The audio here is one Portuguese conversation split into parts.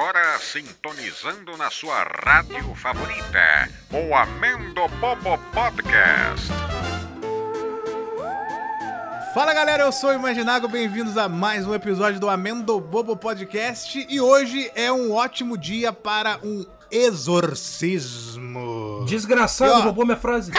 agora sintonizando na sua rádio favorita, o Amendo Bobo Podcast. Fala galera, eu sou o Imaginago, bem-vindos a mais um episódio do Amendo Bobo Podcast e hoje é um ótimo dia para um exorcismo. Desgraçado, E, ó, roubou minha frase.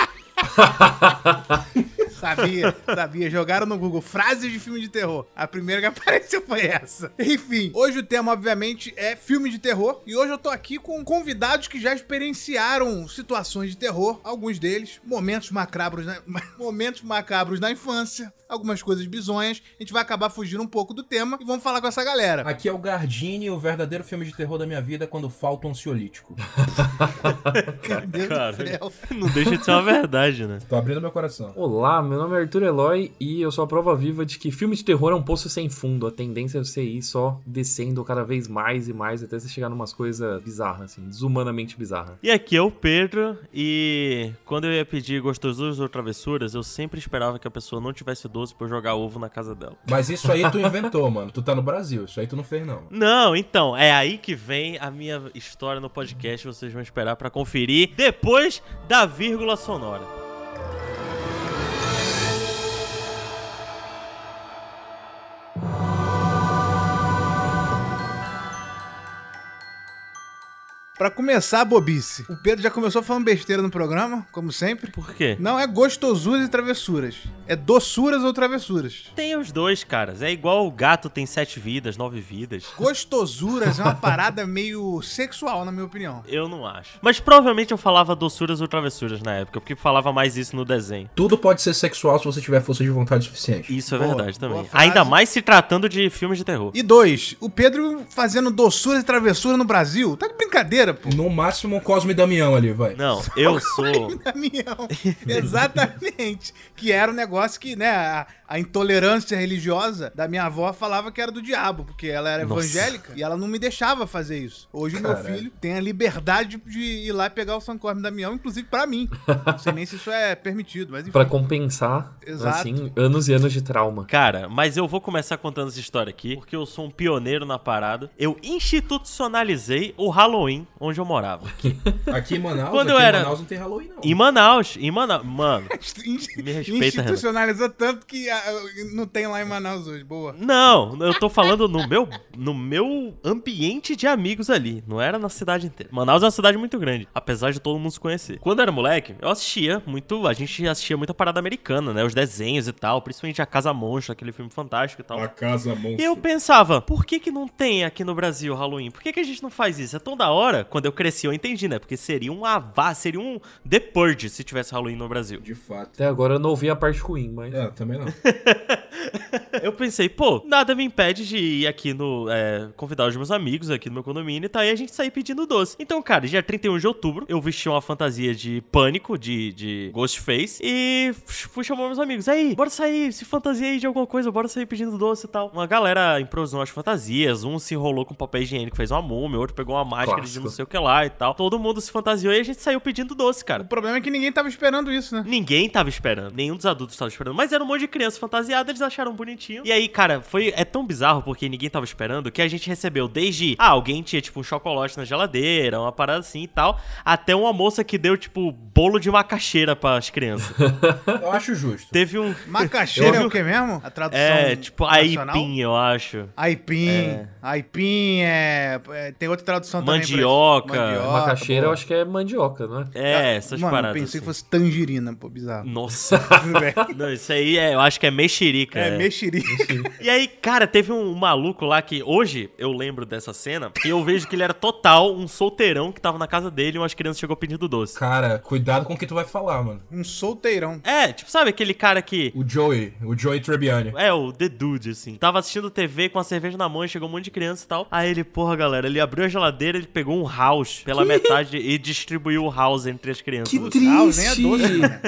Sabia, sabia. Jogaram no Google frases de filme de terror. A primeira que apareceu foi essa. Enfim, hoje o tema, obviamente, é filme de terror. E hoje eu tô aqui com convidados que já experienciaram situações de terror. Alguns deles, momentos macabros na, momentos macabros na infância. Algumas coisas bizonhas. A gente vai acabar fugindo um pouco do tema e vamos falar com essa galera. Aqui é o Gardini, o verdadeiro filme de terror da minha vida quando falta um ansiolítico. Meu Deus do Cara. céu. Não deixa de ser uma verdade, né? Tô abrindo meu coração. Olá, meu nome é Arthur Eloy e eu sou a prova viva de que filme de terror é um poço sem fundo. A tendência é você ir só descendo cada vez mais e mais até você chegar numas coisas bizarras, assim, desumanamente bizarras. E aqui é o Pedro, e quando eu ia pedir gostosuras ou travessuras, eu sempre esperava que a pessoa não tivesse doce pra eu jogar ovo na casa dela. Mas isso aí tu inventou, mano. Tu tá no Brasil, isso aí tu não fez, não. Não, então, é aí que vem a minha história no podcast, vocês vão esperar pra conferir depois da vírgula sonora. Pra começar a bobice, o Pedro já começou falando besteira no programa, como sempre. Por quê? Não é gostosuras e travessuras. É doçuras ou travessuras. Tem os dois, caras. É igual o gato tem sete vidas, nove vidas. Gostosuras é uma parada meio sexual, na minha opinião. Eu não acho. Mas provavelmente eu falava doçuras ou travessuras na época, porque falava mais isso no desenho. Tudo pode ser sexual se você tiver força de vontade suficiente. Isso é Boa, verdade também. Ainda mais se tratando de filmes de terror. E dois, o Pedro fazendo doçuras e travessuras no Brasil. Tá de brincadeira, pô. No máximo, Cosme e Damião ali, vai. Não, eu sou. Damião. Exatamente. Que era um negócio que, né, a, a intolerância religiosa da minha avó falava que era do diabo, porque ela era Nossa. evangélica e ela não me deixava fazer isso. Hoje o meu Caralho. filho tem a liberdade de ir lá pegar o São Cosme Damião, inclusive pra mim. Não sei nem se isso é permitido, mas enfim. Pra compensar, Exato. assim, anos e anos de trauma. Cara, mas eu vou começar contando essa história aqui, porque eu sou um pioneiro na parada. Eu institucionalizei o Halloween onde eu morava. Aqui em Manaus, Quando aqui eu em era- Manaus não tem Halloween, não. Em Manaus, em Manaus. Mano, Me respeita, Institucionalizou tanto que ah, não tem lá em Manaus hoje. Boa. não, eu tô falando no meu, no meu ambiente de amigos ali. Não era na cidade inteira. Manaus é uma cidade muito grande, apesar de todo mundo se conhecer. Quando eu era moleque, eu assistia muito. A gente assistia muita parada americana, né? Os desenhos e tal, principalmente a Casa Monstro, aquele filme fantástico e tal. casa monstro. E eu pensava, por que que não tem aqui no Brasil Halloween? Por que que a gente não faz isso? É tão da hora. Quando eu cresci, eu entendi, né? Porque seria um avá, seria um The Purge se tivesse Halloween no Brasil. De fato. Até agora eu não ouvi a parte ruim, mas. É, também não. Eu pensei, pô, nada me impede de ir aqui no. é, convidar os meus amigos aqui no meu condomínio e tal, e a gente sair pedindo doce. Então, cara, dia 31 de outubro, eu vesti uma fantasia de pânico, de, de Ghostface, e fui chamar meus amigos. Aí, bora sair, se fantasia aí de alguma coisa, bora sair pedindo doce e tal. Uma galera improvisou as fantasias, um se enrolou com papel higiênico, fez uma múmia, outro pegou uma máscara de Clássico. não sei o que lá e tal. Todo mundo se fantasiou e a gente saiu pedindo doce, cara. O problema é que ninguém tava esperando isso, né? Ninguém tava esperando, nenhum dos adultos tava esperando, mas era um monte de criança fantasiada, eles acharam bonitinho. E aí, cara, foi é tão bizarro porque ninguém tava esperando que a gente recebeu desde ah, alguém tinha tipo um chocolate na geladeira, uma parada assim e tal, até uma moça que deu tipo bolo de macaxeira para as crianças. Eu acho justo. Teve um Macaxeira é o que mesmo? A tradução é, tipo nacional? aipim, eu acho. Aipim. Aipim é, é- Tem outra tradução também. Mandioca. Mandioca. Macaxeira eu acho que é mandioca, não é? É, essas Mano, eu paradas. pensei assim. que fosse tangerina, pô, bizarro. Nossa. Não, isso aí é, eu acho que é mexerica. É, mexerica. E aí, cara, teve um maluco lá que hoje eu lembro dessa cena e eu vejo que ele era total um solteirão que tava na casa dele e umas crianças chegou pedindo doce. Cara, cuidado com o que tu vai falar, mano. Um solteirão. É, tipo, sabe aquele cara que. O Joey, o Joey Tribbiani. É, o The Dude, assim. Tava assistindo TV com a cerveja na mão e chegou um monte de criança e tal. Aí ele, porra, galera, ele abriu a geladeira, ele pegou um house pela metade e distribuiu o house entre as crianças. Que Putz, House nem é triste! doce, né?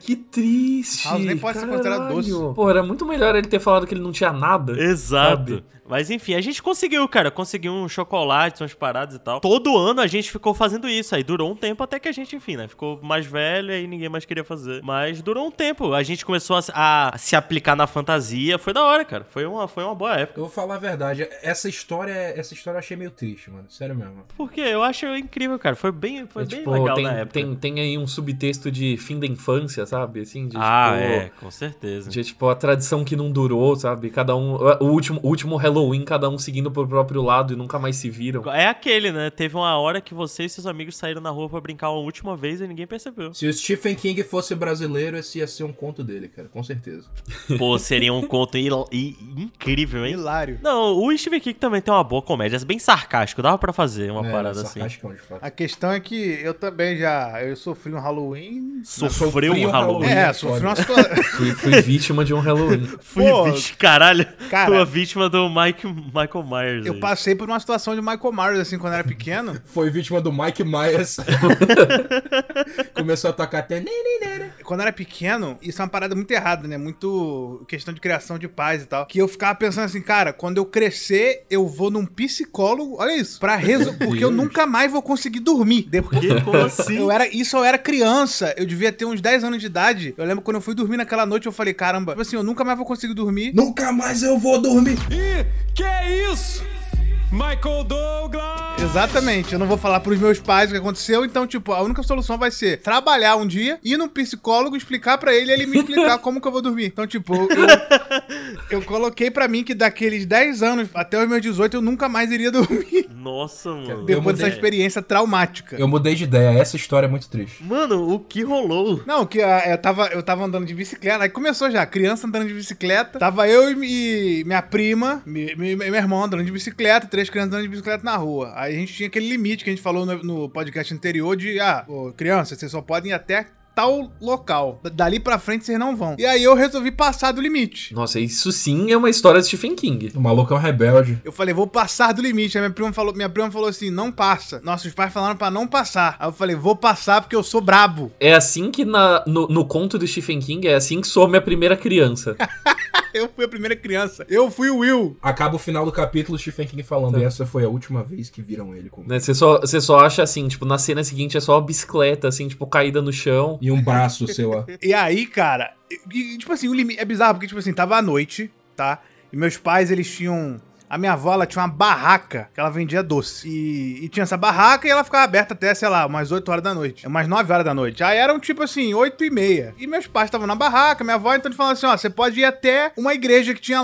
que triste! House nem pode ser considerado doce. Pô, era muito melhor ele ter falado falado que ele não tinha nada. Exato. Sabe? Mas enfim, a gente conseguiu, cara. Conseguiu um chocolate, umas paradas e tal. Todo ano a gente ficou fazendo isso. Aí durou um tempo até que a gente, enfim, né? Ficou mais velho e ninguém mais queria fazer. Mas durou um tempo. A gente começou a, a se aplicar na fantasia. Foi da hora, cara. Foi uma, foi uma boa época. Eu vou falar a verdade, essa história, essa história eu achei meio triste, mano. Sério mesmo. Porque eu acho incrível, cara. Foi bem, foi É, bem tipo, legal tem, na época. tem, tem aí um subtexto de fim da infância, sabe? Assim, de, Ah, tipo, é, com certeza. De, tipo, a tradição que não durou, sabe? Cada um. O último, o último Halloween, cada um seguindo pro próprio lado e nunca mais se viram. É aquele, né? Teve uma hora que você e seus amigos saíram na rua pra brincar uma última vez e ninguém percebeu. Se o Stephen King fosse brasileiro, esse ia ser um conto dele, cara, com certeza. Pô, seria um conto incrível, hein? Hilário. Não, o Stephen King também tem uma boa comédia, bem sarcástico, dava pra fazer uma É, parada assim. de fato. A questão é que eu também já. Eu sofri um Halloween. Sofreu Sofri um Halloween. Halloween. É, é sofri uma situação. Fui, fui vítima de um Halloween. Fui Pô, vítima, caralho, cara, fui a vítima do Mike, Michael Myers. Eu aí. passei por uma situação de Michael Myers, assim, quando eu era pequeno. Foi vítima do Mike Myers. Começou a tocar até. Quando era pequeno, isso é uma parada muito errada, né? Muito questão de criação de paz e tal. Que eu ficava pensando assim, cara, quando eu crescer, eu vou num psicólogo. Olha isso. Pra resolver. Porque eu nunca mais vou conseguir dormir. Depois Que? Como assim? Eu era, isso eu era criança, eu devia ter uns 10 anos de idade. Eu lembro quando eu fui dormir naquela noite, eu falei, caramba, tipo assim, eu nunca mais vou conseguir dormir. Nunca mais eu vou dormir. Ih, que é isso? Michael Douglas! Exatamente, eu não vou falar pros meus pais o que aconteceu, então, tipo, a única solução vai ser trabalhar um dia, ir num psicólogo, explicar pra ele e ele me explicar como que eu vou dormir. Então, tipo, eu, eu coloquei pra mim que daqueles 10 anos até os meus 18 eu nunca mais iria dormir. Nossa, mano. Depois dessa experiência traumática. Eu mudei de ideia, essa história é muito triste. Mano, o que rolou? Não, que ah, eu tava, eu tava andando de bicicleta, aí começou já, criança andando de bicicleta. Tava eu e mi- minha prima, mi- mi- meu irmão andando de bicicleta, três crianças andando de bicicleta na rua. Aí a gente tinha aquele limite que a gente falou no, no podcast anterior de, ah, ô, criança, vocês só podem ir até tal local. Dali pra frente vocês não vão. E aí eu resolvi passar do limite. Nossa, isso sim é uma história de Stephen King. O maluco é um rebelde. Eu falei, vou passar do limite. Aí minha prima falou, minha prima falou assim, não passa. Nossos pais falaram pra não passar. Aí eu falei, vou passar porque eu sou brabo. É assim que na, no, no conto do Stephen King, é assim que sou minha primeira criança. Eu fui a primeira criança. Eu fui o Will. Acaba o final do capítulo, Stephen King falando. E essa foi a última vez que viram ele com. Né? Você só, você só acha assim, tipo, na cena seguinte é só a bicicleta, assim, tipo, caída no chão. E um braço seu, ó. E aí, cara, e- e, tipo assim, o limite. É bizarro, porque, tipo assim, tava à noite, tá? E meus pais, eles tinham. A minha avó, ela tinha uma barraca que ela vendia doce. E, e tinha essa barraca e ela ficava aberta até, sei lá, umas 8 horas da noite. Umas 9 horas da noite. Aí eram tipo assim, 8 e meia. E meus pais estavam na barraca, minha avó, então eles falaram assim: ó, você pode ir até uma igreja que tinha.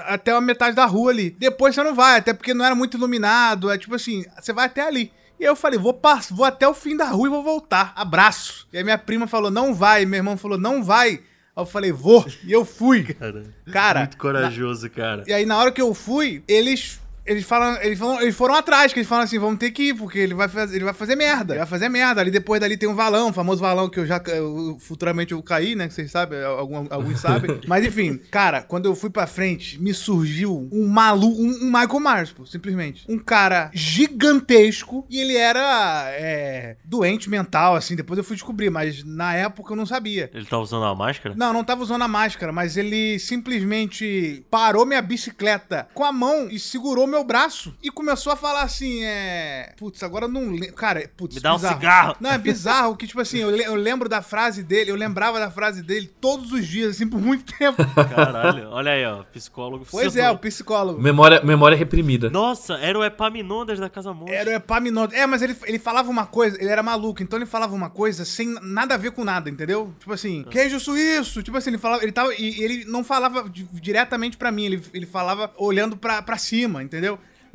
Até a metade da rua ali. Depois você não vai, até porque não era muito iluminado. É tipo assim, você vai até ali. E eu falei, vou, vou até o fim da rua e vou voltar. Abraço. E aí minha prima falou, não vai. Meu irmão falou, não vai. Aí eu falei, vou. E eu fui. Cara, Cara, muito corajoso, cara. e aí na hora que eu fui, eles. Eles falam, eles, falam, eles foram atrás, que eles falam assim, vamos ter que ir, porque ele vai, fazer, ele vai fazer merda. Ele vai fazer merda. Ali depois dali tem um valão, o famoso valão que eu já eu- futuramente eu caí, né? Que vocês sabem, algum, alguns sabem. Mas enfim, cara, quando eu fui pra frente, me surgiu um maluco, um, um Michael Myers, pô, simplesmente. Um cara gigantesco e ele era é, doente mental, assim. Depois eu fui descobrir, mas na época eu não sabia. Ele tá usando a máscara? Não, não tava usando a máscara, mas ele simplesmente parou minha bicicleta com a mão e segurou meu braço e começou a falar assim, é... Putz, agora eu não lembro... Cara, putz, Me dá um bizarro. cigarro. Não, é bizarro que, tipo assim, eu, le- eu lembro da frase dele, eu lembrava da frase dele todos os dias, assim, por muito tempo. Caralho, olha aí, ó, psicólogo. pois é, o psicólogo. Memória, memória reprimida. Nossa, era o Epaminondas da Casa Monte. Era o Epaminondas. É, mas ele, ele falava uma coisa, ele era maluco, então ele falava uma coisa sem nada a ver com nada, entendeu? Tipo assim, queijo suíço. Tipo assim, ele falava, ele tava. E ele não falava di- diretamente pra mim, ele, ele falava olhando pra, pra cima, entendeu?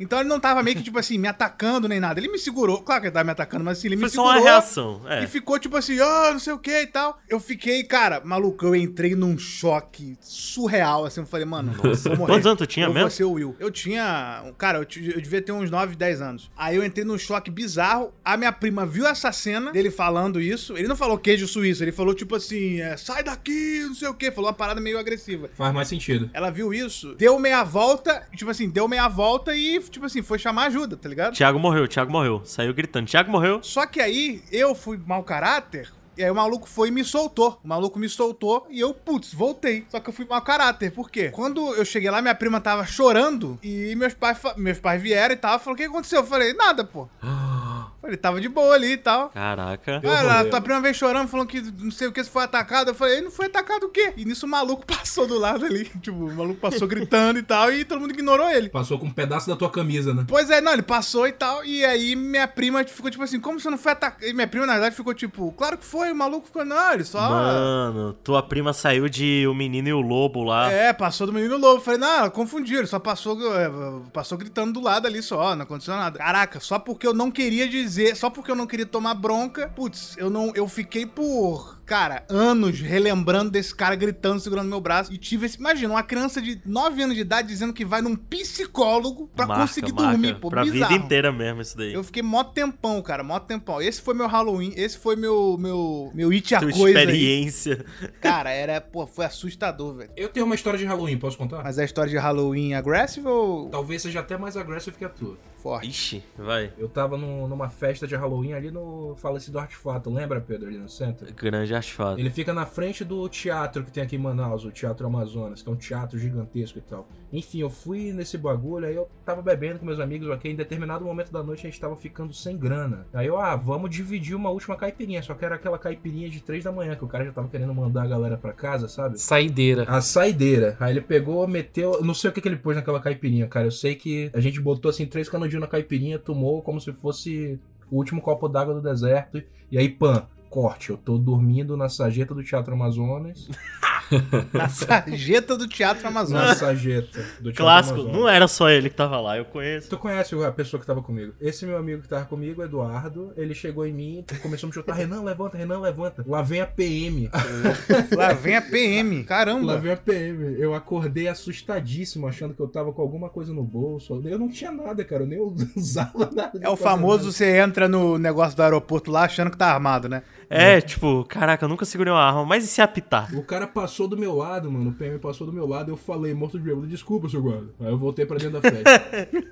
Então ele não tava meio que, tipo assim, me atacando nem nada. Ele me segurou, claro que ele tava me atacando, mas assim, ele Foi me só segurou. uma reação. É. E ficou tipo assim, ah, não sei o que e tal. Eu fiquei, cara, maluco, eu entrei num choque surreal, assim. Eu falei, mano, nossa, vou morrer. Quantos anos tu tinha eu mesmo? Vou ser o Will. Eu tinha, cara, eu, eu devia ter uns 9, 10 anos. Aí eu entrei num choque bizarro. A minha prima viu essa cena dele falando isso. Ele não falou queijo suíço, ele falou tipo assim, é, sai daqui, não sei o que. Falou uma parada meio agressiva. Faz mais sentido. Ela viu isso, deu meia volta, tipo assim, deu meia volta e, tipo assim, foi chamar ajuda, tá ligado? Thiago morreu, Thiago morreu. Saiu gritando, Thiago morreu. Só que aí eu fui mau caráter E aí o maluco foi e me soltou. O maluco me soltou e eu, putz, voltei. Só que eu fui mau caráter. Por quê? Quando eu cheguei lá, minha prima tava chorando e meus pais, meus pais vieram e tal. Falou, o que aconteceu? Eu falei, nada, pô. Falei, tava de boa ali e tal. Caraca. Rolê. tua prima veio chorando, falando que não sei o que, se foi atacado. Eu falei, não foi atacado o quê? E nisso o maluco passou do lado ali. Tipo, o maluco passou gritando e tal, e todo mundo ignorou ele. Passou com um pedaço da tua camisa, né? Pois é, não, ele passou e tal. E aí minha prima ficou tipo assim, como você não foi atacado? E minha prima, na verdade, ficou tipo, claro que foi, o maluco ficou, não, ele só. Mano, tua prima saiu de O Menino e o Lobo lá. É, passou do menino lobo. Falei, não, ele só passou, é, passou gritando do lado ali só, não aconteceu nada. Caraca, só porque eu não queria dizer, só porque eu não queria tomar bronca, putz, eu não, eu fiquei por, cara, anos relembrando desse cara gritando, segurando meu braço. E tive esse, imagina, uma criança de 9 anos de idade dizendo que vai num psicólogo pra Marca, conseguir marca. dormir, pô, Pra bizarro. vida inteira mesmo isso daí. Eu fiquei mó tempão, cara, mó tempão. Esse foi meu Halloween, esse foi meu, meu, meu it a Tua coisa aí. experiência. Cara, era, pô, foi assustador, velho. Eu tenho uma história de Halloween, posso contar? Mas é a história de Halloween aggressive ou Talvez seja até mais agressivo que a tua. Forte? Ixi, vai. Eu tava no- numa festa de Halloween ali no falecido Artefato, lembra, Pedro, ali no centro? Grande asfalto. Ele fica na frente do teatro que tem aqui em Manaus, o Teatro Amazonas, que é um teatro gigantesco e tal. Enfim, eu fui nesse bagulho, aí eu tava bebendo com meus amigos, ok? Em determinado momento da noite a gente tava ficando sem grana. Aí eu, ah, vamos dividir uma última caipirinha, só que era aquela caipirinha de três da manhã, que o cara já tava querendo mandar a galera pra casa, sabe? Saideira. A saideira. Aí ele pegou, meteu. Não sei o que, que ele pôs naquela caipirinha, cara. Eu sei que a gente botou assim três canudinhos na caipirinha, tomou como se fosse o último copo d'água do deserto. E aí, pã, corte. Eu tô dormindo na sarjeta do Teatro Amazonas. Na sarjeta do Teatro Na Amazonas. sarjeta do Teatro Clássico. Amazonas. Não era só ele que tava lá, eu conheço. Tu conhece a pessoa que tava comigo? Esse meu amigo que tava comigo, Eduardo, ele chegou em mim e começou a me chutar: Renan, levanta, Renan, levanta. Lá vem a PM. Lá vem a PM. Lá Caramba. vem a PM. Eu acordei assustadíssimo, achando que eu tava com alguma coisa no bolso. Eu não tinha nada, cara. Eu nem usava nada. É o famoso nada. você entra no negócio do aeroporto lá achando que tá armado, né? É, tipo, caraca, eu nunca segurei uma arma, mas e se apitar? O cara passou do meu lado, mano. O PM passou do meu lado. Eu falei, morto de bêbado, desculpa, seu guarda. Aí eu voltei pra dentro da festa.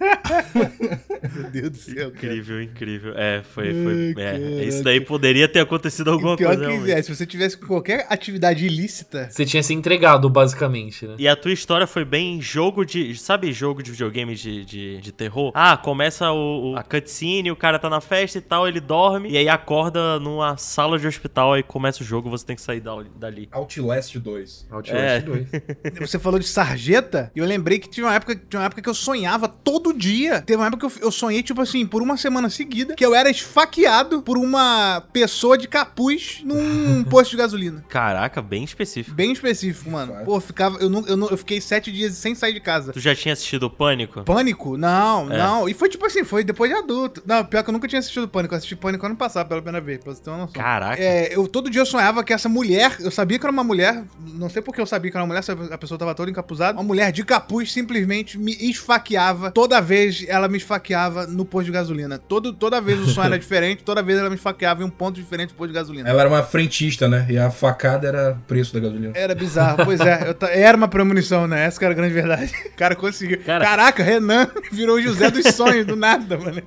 Meu Deus do céu, cara. Incrível, incrível. É, foi, foi. É, isso daí poderia ter acontecido alguma pior coisa. que é, se você tivesse qualquer atividade ilícita, Você tinha se entregado, basicamente, né? E a tua história foi bem jogo de. Sabe jogo de videogame de, de, de terror? Ah, começa o, o- a cutscene, o cara tá na festa e tal, ele dorme, e aí acorda numa sala de hospital, aí começa o jogo, você tem que sair da- dali. Outlast 2. Outlast É. 2. você falou de sarjeta, e eu lembrei que tinha uma época, tinha uma época que eu sonhava todo dia. Teve uma época que eu, eu sonhei, tipo assim, por uma semana seguida, que eu era esfaqueado por uma pessoa de capuz num posto de gasolina. Caraca, bem específico. Bem específico, mano. Fato. Pô, ficava. Eu, não, eu, não, eu fiquei sete dias sem sair de casa. Tu já tinha assistido o Pânico? Pânico? Não, É. não. E foi tipo assim, foi depois de adulto. Não, pior que eu nunca tinha assistido Pânico. Eu assisti Pânico ano passado, pela primeira vez, pra você ter uma noção. Caraca. É, eu todo dia eu sonhava que essa mulher, eu sabia que era uma mulher, não sei porque eu sabia que era uma mulher, se a pessoa tava toda encapuzada. Uma mulher de capuz simplesmente me esfaqueava. Toda vez ela me esfaqueava no posto de gasolina. Todo, toda vez o sonho era diferente, toda vez ela me esfaqueava em um ponto diferente do posto de gasolina. Ela era uma frentista, né? E a facada era o preço da gasolina. Era bizarro, pois é. era uma premonição, né? Essa que era a grande verdade. O cara conseguiu. Cara- Caraca, Renan virou o José dos sonhos do nada, mano.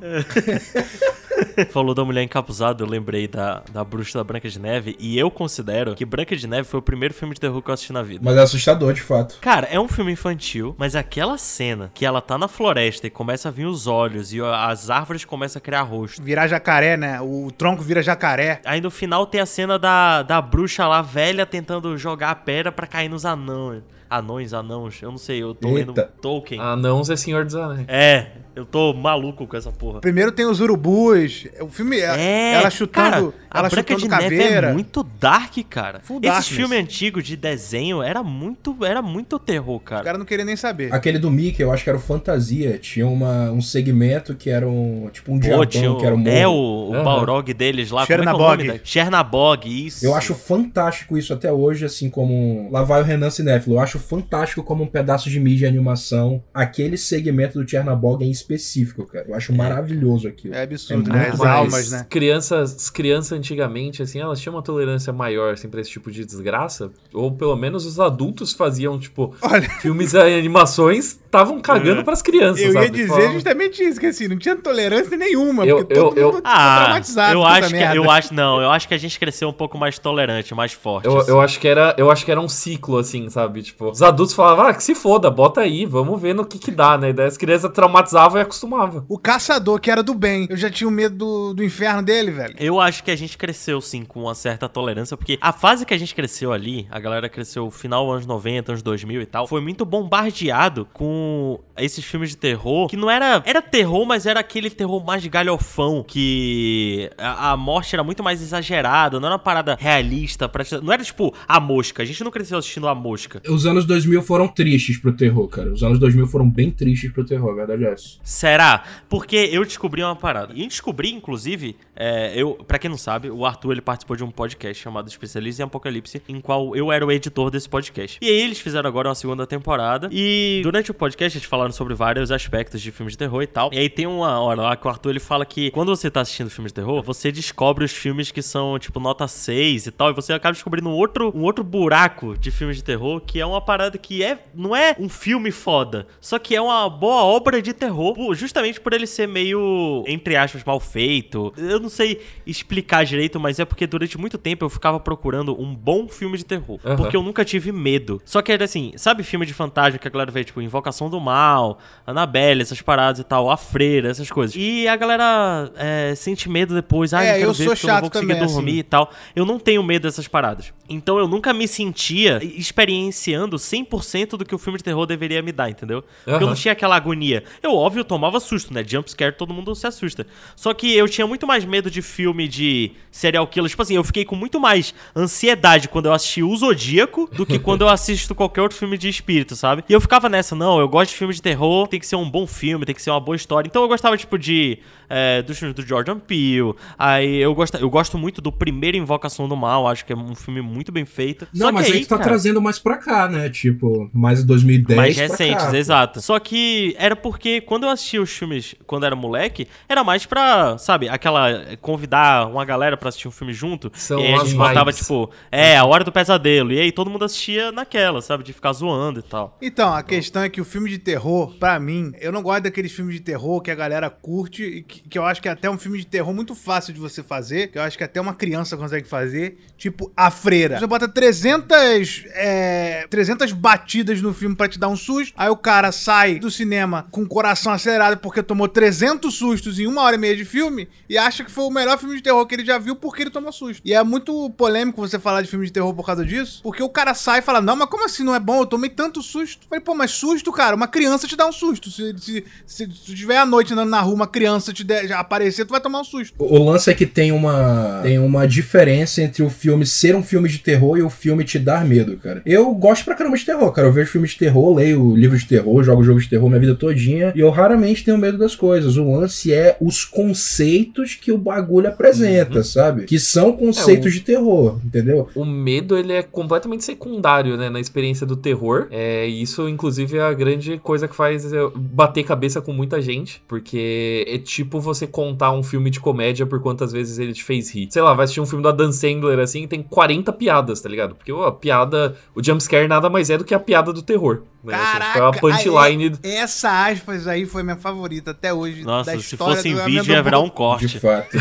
Falou da mulher encapuzada, eu lembrei da, da bruxa da Branca de Neve, e eu considero que Branca de Neve foi o primeiro filme de terror que eu assisti na vida. Mas é assustador, de fato. Cara, é um filme infantil, mas aquela cena que ela tá na floresta e começa a vir os olhos e as árvores começam a criar rosto. Virar jacaré, né? O tronco vira jacaré. Aí no final tem a cena da, da bruxa lá velha tentando jogar a pedra pra cair nos anões. Anões, anãos, eu não sei, eu tô lendo Eita. Tolkien. Anãos é Senhor dos Anéis. É, eu tô maluco com essa porra. Primeiro tem os urubus. O filme é, É, ela chutando, cara, a ela Branca chutando de Neve caveira. é muito dark, cara. Full Esses darkness. filmes antigos de desenho era muito, era muito terror, O cara. cara não queria nem saber. Aquele do Mickey, eu acho que era o Fantasia. Tinha uma, um segmento que era um. Tipo um Pô, diabão, tinha o- que era um é morro. o, o Aham. Balrog deles lá. Como é que é o Chernabog. nome da- Chernabog, isso. Eu acho fantástico isso até hoje, assim como. Lá vai o Renan Cinéfilo. Eu acho acho fantástico como um pedaço de mídia e animação, aquele segmento do Chernabog em específico, cara. Eu acho maravilhoso aquilo. É absurdo, É né? As almas, né? Crianças, as crianças antigamente, assim, elas tinham uma tolerância maior, assim, pra esse tipo de desgraça. Ou pelo menos os adultos faziam, tipo, Olha, filmes e animações estavam cagando pras crianças, eu ia sabe? dizer Falavam- justamente isso, que assim, não tinha tolerância nenhuma, Eu- porque eu- todo eu- mundo Ah, traumatizado eu acho que merda. eu acho não, eu acho que a gente cresceu um pouco mais tolerante, mais forte. Eu, assim. eu acho que era, eu acho que era um ciclo, assim, sabe? Tipo, os adultos falavam, ah, que se foda, bota aí, vamos ver no que que dá, né? E daí as crianças traumatizavam e acostumavam. O caçador, que era do bem, eu já tinha o medo do, do inferno dele, velho. Eu acho que a gente cresceu, sim, com uma certa tolerância, porque a fase que a gente cresceu ali, a galera cresceu final anos 90, anos 2000 e tal, foi muito bombardeado com esses filmes de terror, que não era... Era terror, mas era aquele terror mais galhofão, que a, a morte era muito mais exagerada, não era uma parada realista, pra- não era tipo A Mosca, a gente não cresceu assistindo A Mosca. Os anos 2000 foram tristes pro terror, cara. Os anos 2000 foram bem tristes pro terror, a verdade é essa. Será? Porque eu descobri uma parada. E descobri, inclusive, é, eu, para quem não sabe, o Arthur ele participou de um podcast chamado Especialista em Apocalipse, em qual eu era o editor desse podcast. E aí eles fizeram agora uma segunda temporada. E durante o podcast eles falaram sobre vários aspectos de filmes de terror e tal. E aí tem uma hora lá que o Arthur ele fala que quando você tá assistindo filmes de terror, você descobre os filmes que são tipo nota 6 e tal. E você acaba descobrindo um outro, um outro buraco de filmes de terror que é uma parada que é não é um filme foda, só que é uma boa obra de terror, justamente por ele ser meio, entre aspas, mal feito. Eu não sei explicar direito, mas é porque durante muito tempo eu ficava procurando um bom filme de terror. Aham. Porque eu nunca tive medo. Só que era assim, sabe filme de fantasma que a galera vê, tipo, Invocação do Mal, Annabelle, essas paradas e tal, A Freira, essas coisas. E a galera é, sente medo depois, ah, É, não quero eu ver sou porque eu não chato vou conseguir também, dormir assim. e tal. Eu não tenho medo dessas paradas. Então eu nunca me sentia experienciando 100% do que o filme de terror deveria me dar, entendeu? Porque eu não tinha aquela agonia. Eu, óbvio, tomava susto, né? Jump scare, todo mundo se assusta. Só que eu tinha muito mais medo de filme de serial killer. Tipo assim, eu fiquei com muito mais ansiedade quando eu assisti O Zodíaco do que quando eu assisto qualquer outro filme de espírito, sabe? E eu ficava nessa, não, eu gosto de filme de terror, tem que ser um bom filme, tem que ser uma boa história. Então eu gostava, tipo, de. É, dos filmes do Jordan Peele. Aí eu gosto, eu gosto muito do primeiro Invocação do Mal, acho que é um filme muito bem feito. Não, Só mas que aí tu tá cara, trazendo mais pra cá, né? Tipo, mais 2010 mais pra recentes, cá. exato. Só que era porque quando eu assistia os filmes quando era moleque, era mais pra, sabe, aquela. convidar uma galera pra assistir um filme junto. São e aí a gente botava, tipo, é, a hora do pesadelo. E aí todo mundo assistia naquela, sabe, de ficar zoando e tal. Então, a questão é que o filme de terror, pra mim, eu não gosto daqueles filmes de terror que a galera curte e que, que eu acho que é até um filme de terror muito fácil de você fazer, que eu acho que até uma criança consegue fazer, tipo A Freira. Você bota 300, é, 300 batidas no filme pra te dar um susto, aí o cara sai do cinema com o coração acelerado porque tomou 300 sustos em uma hora e meia de filme e acha que foi o melhor filme de terror que ele já viu porque ele tomou susto. E é muito polêmico você falar de filme de terror por causa disso, porque o cara sai e fala, não, mas como assim não é bom? Eu tomei tanto susto. Falei, pô, mas susto, cara, uma criança te dá um susto. Se, se, se, tu tiver à noite andando na rua, uma criança te der- aparecer, tu vai tomar um susto. O o lance é que tem uma, tem uma diferença entre o filme ser um filme de terror e o filme te dar medo, cara. Eu gosto pra caramba de terror, cara. Eu vejo filmes de terror, leio livros de terror, jogo jogos de terror minha vida todinha e eu raramente tenho medo das coisas. O lance é os conceitos que o bagulho apresenta, sabe? Que são conceitos É, o- de terror, entendeu? O medo, ele é completamente secundário, né, na experiência do terror. É, isso, inclusive, é a grande coisa que faz bater cabeça com muita gente. Porque é tipo você contar um filme de comédia por quantas vezes ele te fez rir. Sei lá, vai assistir um filme do Adam Sandler, assim, e tem 40 piadas, tá ligado? Porque ó, a piada, o jumpscare nada mais é do que a piada do terror. Né? Assim, tipo, é Caraca, punchline... aí, essa aspas aí foi minha favorita até hoje. Nossa, da se fosse em vídeo ia virar um De corte. fato.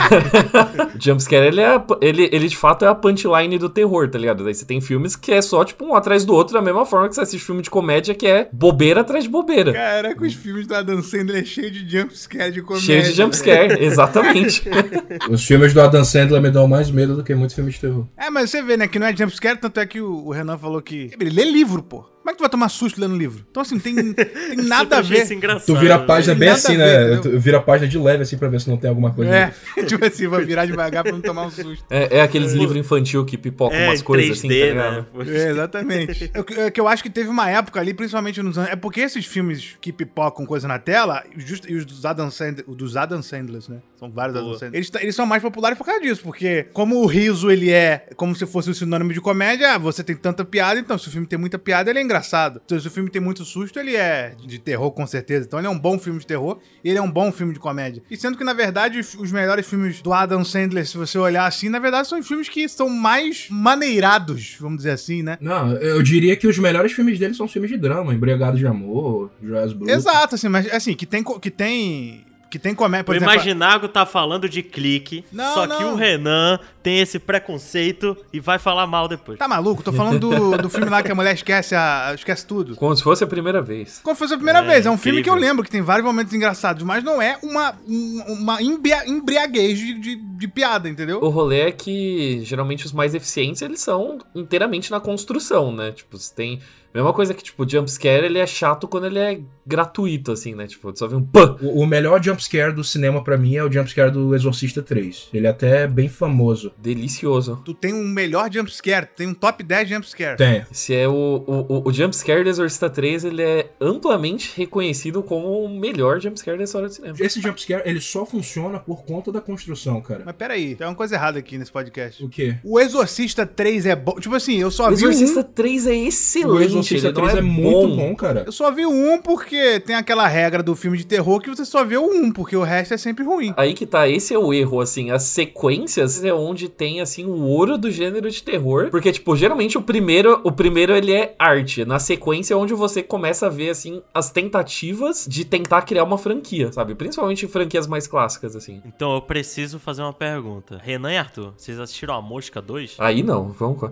O jumpscare, ele, é, ele, ele de fato é a punchline do terror, tá ligado? Daí você tem filmes que é só, tipo, um atrás do outro, da mesma forma que você assiste filme de comédia, que é bobeira atrás de bobeira. Caraca, os filmes do Adam Sandler é cheio de jumpscare de comédia. Cheio de jumpscare, exatamente. Os filmes do Adam Sandler me dão mais medo do que muitos filmes de terror. É, mas você vê, né, que não é jumpscare, tanto é que o, o Renan falou que. Ele lê livro, pô. Como é que tu vai tomar susto lendo livro? Então, assim, tem, tem nada a Sempre achei isso ver. engraçado, Tu vira a página bem assim, ver, né? Tu vira a página de leve assim pra ver se não tem alguma coisa. É, tipo assim, vou virar devagar pra não tomar um susto. É, é aqueles livros infantil que pipocam É, umas coisas assim, tá 3D, né? É, exatamente. É que- é que eu acho que teve uma época ali, principalmente nos anos. É porque esses filmes que pipocam coisa na tela, just- e os dos Adam, Sandler, os dos Adam Sandlers, né? São vários Adam Boa. Sandlers. Eles, t- eles são mais populares por causa disso, porque como o riso ele é como se fosse o sinônimo de comédia, ah, você tem tanta piada, então se o filme tem muita piada, ele é engraçado. Então, se o filme tem muito susto, ele é de terror, com certeza. Então ele é um bom filme de terror e ele é um bom filme de comédia. E sendo que, na verdade, os- os melhores filmes do Adam Sandler, se você olhar assim, na verdade são filmes que são mais maneirados, vamos dizer assim, né? Não, eu diria que os melhores filmes dele são os filmes de drama, Embriagado de Amor, Joias Brutas. Exato, assim, mas assim, que tem, que tem, que tem comédia, por o exemplo... Imaginago tá falando de clique, Não, só que não. o Renan tem esse preconceito e vai falar mal depois. Tá maluco? Tô falando do, do filme lá que a mulher esquece, a, esquece tudo. Como se fosse a primeira vez. Quando foi a primeira É, vez. É um filme que eu incrível. lembro que tem vários momentos engraçados, mas não é uma, um- uma embria- embriaguez de, de, de piada, entendeu? O rolê é que geralmente os mais eficientes eles são inteiramente na construção, né? Tipo, você tem. Mesma coisa que, tipo, o jumpscare ele é chato quando ele é gratuito, assim, né? Tipo, só vem um pã! O, o melhor jumpscare do cinema pra mim é o jumpscare do Exorcista 3. Ele é até bem famoso. Delicioso. Tu tem um melhor jumpscare, tu tem um top 10 jumpscare. Tem. Esse é o, o, o- o jumpscare do Exorcista 3, ele é amplamente reconhecido como o melhor jumpscare da história do cinema. Esse jumpscare, ele só funciona por conta da construção, cara. Mas peraí, tem uma coisa errada aqui nesse podcast. O quê? O Exorcista 3 é bom. Tipo assim, eu só O vi o Exorcista um. 3 é O excelente, Exorcista ele não 3 é, é, muito bom, cara. Eu só vi o um porque tem aquela regra do filme de terror que você só vê o um, porque o resto é sempre ruim. Aí que tá, esse é o erro, assim, as sequências é onde tem, assim, o ouro do gênero de terror, porque, tipo, geralmente o primeiro, o primeiro ele é arte, na sequência é onde você começa a ver, assim, as tentativas de tentar criar uma franquia, sabe, principalmente em franquias mais clássicas, assim. Então eu preciso fazer uma pergunta. Renan e Arthur, vocês assistiram A Mosca 2? Aí não, vamos com...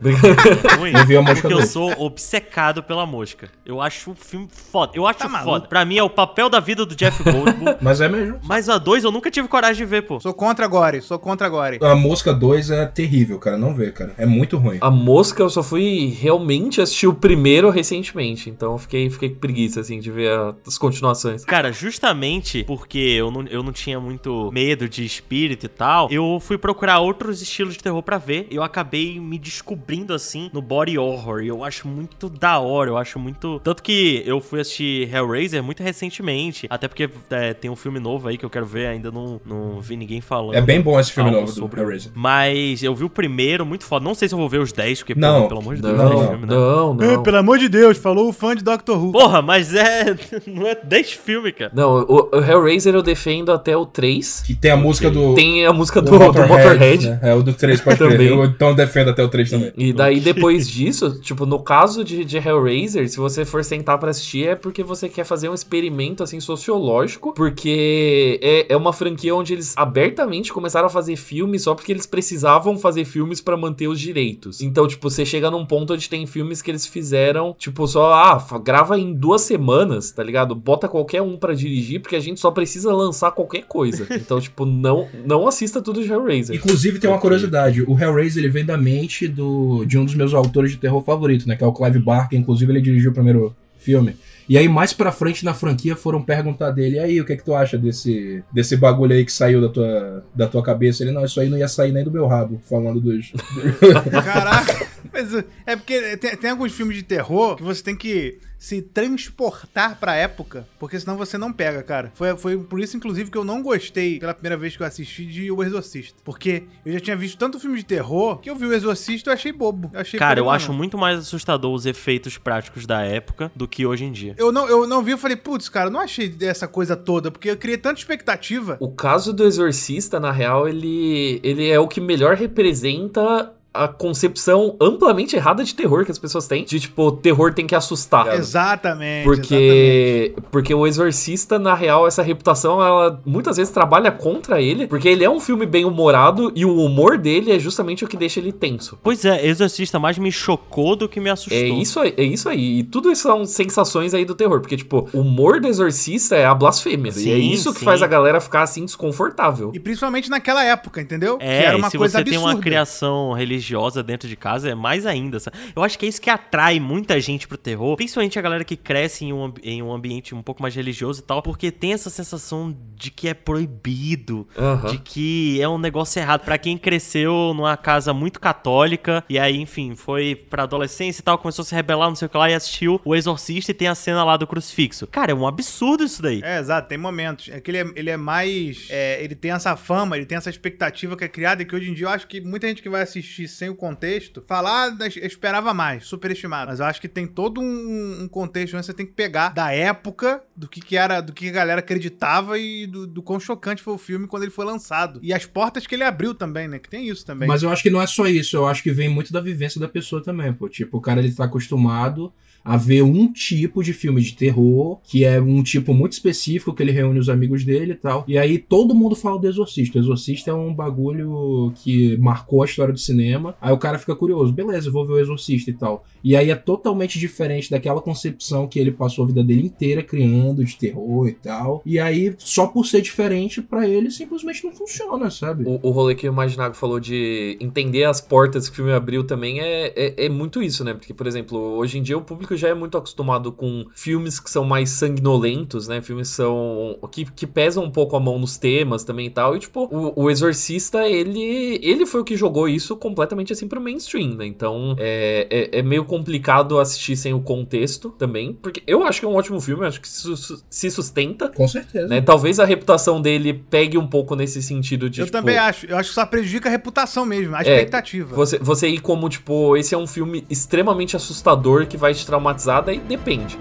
Ruim? Eu vi A Mosca Porque eu 2. sou obcecado pela mosca. Eu acho o filme foda. Eu acho Tá maluco. Foda. Pra mim é o papel da vida do Jeff Goldblum. Mas é mesmo. Mas a 2 eu nunca tive coragem de ver, pô. Sou contra agora, sou contra agora. A Mosca 2 é terrível, cara. Não vê, cara. É muito ruim. A Mosca eu só fui realmente assistir o primeiro recentemente, então eu fiquei, fiquei com preguiça, assim, de ver a- as continuações. Cara, justamente porque eu não, eu não tinha muito medo de espírito e tal, eu fui procurar outros estilos de terror pra ver. Eu acabei me descobrindo assim no body horror. E eu acho muito da hora, eu acho muito. Tanto que eu fui assistir Hellraiser muito recentemente. Até porque é, tem um filme novo aí que eu quero ver, ainda não, não vi ninguém falando. É bem bom esse filme novo do sobre. Hellraiser. Mas eu vi o primeiro, muito foda. Não sei se eu vou ver os 10, porque, Não. porra, pelo amor de Deus, Não, 10 não, filmes, né? não, não. Pelo amor de Deus, falou o fã de Doctor Who. Porra, mas é. Não é 10 filmes, cara. Não, o, o Hellraiser eu defendo até o 3. Que tem a música do. Tem a música do, do do Motorhead. né? É o do 3 pode Também. Eu então defendo até o 3 também. E daí, depois disso, tipo, no caso de, de Hellraiser, se você for sentar pra assistir, é porque você quer fazer um experimento, assim, sociológico, porque é, é uma franquia onde eles abertamente começaram a fazer filmes só porque eles precisavam fazer filmes pra manter os direitos. Então, tipo, você chega num ponto onde tem filmes que eles fizeram, tipo, só, ah, grava em duas semanas, tá ligado? Bota qualquer um pra dirigir, porque a gente só precisa lançar qualquer coisa. Então, tipo, não, não assista tudo de Hellraiser. Inclusive, tem uma curiosidade. O Hellraiser, ele vem da mente do, de um dos meus autores de terror favorito, né? Que é o Clive Barker. Inclusive, ele dirigiu o primeiro filme. E aí, mais pra frente na franquia, foram perguntar dele, aí, o que é que tu acha desse, desse bagulho aí que saiu da tua, da tua cabeça? Ele, não, isso aí não ia sair nem do meu rabo, falando dos... Caraca. Mas uh, é porque tem, tem alguns filmes de terror que você tem que se transportar pra época, porque senão você não pega, cara. Foi, foi por isso, inclusive, que eu não gostei pela primeira vez que eu assisti de O Exorcista. Porque eu já tinha visto tanto filme de terror que eu vi O Exorcista e eu achei bobo. Eu achei Cara, eu acho não. muito mais assustador os efeitos práticos da época do que hoje em dia. Eu não, eu não vi, eu falei, putz, cara, eu não achei essa coisa toda, porque eu criei tanta expectativa. O caso do Exorcista, na real, ele, ele é o que melhor representa a concepção amplamente errada de terror que as pessoas têm. De, tipo, terror tem que assustar. Exatamente. exatamente. Porque, porque o Exorcista, na real, essa reputação, ela muitas vezes trabalha contra ele, porque ele é um filme bem humorado e o humor dele é justamente o que deixa ele tenso. Pois é, Exorcista mais me chocou do que me assustou. É isso, aí, é isso aí. E tudo isso são sensações aí do terror. Porque, tipo, o humor do Exorcista é a blasfêmia. e é Sim, isso que sim. faz a galera ficar assim desconfortável. E principalmente naquela época, entendeu? É, que era e uma se coisa você absurda. tem uma criação religiosa dentro de casa, é mais ainda. sabe? Eu acho que é isso que atrai muita gente pro terror, principalmente a galera que cresce em um, em um ambiente um pouco mais religioso e tal, porque tem essa sensação de que é proibido, de que é um negócio errado. Pra quem cresceu numa casa muito católica, e aí, enfim, foi pra adolescência e tal, começou a se rebelar, não sei o que lá, e assistiu O Exorcista e tem a cena lá do crucifixo. Cara, é um absurdo isso daí. É, exato, tem momentos. É que ele é, ele é mais. é, ele tem essa fama, ele tem essa expectativa que é criada, e que hoje em dia eu acho que muita gente que vai assistir sem o contexto, falar, ah, eu esperava mais, superestimado. Mas eu acho que tem todo um, um contexto onde você tem que pegar da época, do que, que era, do que a galera acreditava e do, do quão chocante foi o filme quando ele foi lançado. E as portas que ele abriu também, né? Que tem isso também. Mas eu acho que não é só isso, eu acho que vem muito da vivência da pessoa também, pô. Tipo, o cara ele tá acostumado a ver um tipo de filme de terror, que é um tipo muito específico, que ele reúne os amigos dele e tal. E aí todo mundo fala do Exorcista. O Exorcista é um bagulho que marcou a história do cinema. Aí o cara fica curioso, beleza, eu vou ver o Exorcista e tal. E aí é totalmente diferente daquela concepção que ele passou a vida dele inteira criando de terror e tal. E aí, só por ser diferente, para ele simplesmente não funciona, sabe? O, o rolê que o Imaginago falou de entender as portas que o filme abriu também é, é, é muito isso, né? Porque, por exemplo, hoje em dia o público já é muito acostumado com filmes que são mais sanguinolentos, né? Filmes são. que, que pesam um pouco a mão nos temas também e tal. E, tipo, o, o Exorcista, ele, ele foi o que jogou isso completamente assim pro mainstream, né? Então é, é, é, meio complicado assistir sem o contexto também. Porque eu acho que é um ótimo filme, acho que se sustenta. Com certeza. Né? Talvez a reputação dele pegue um pouco nesse sentido de. Eu tipo, também acho. Eu acho que só prejudica a reputação mesmo, a é, expectativa. Você, você ir como, tipo, esse é um filme extremamente assustador que vai te traumatizada e depende.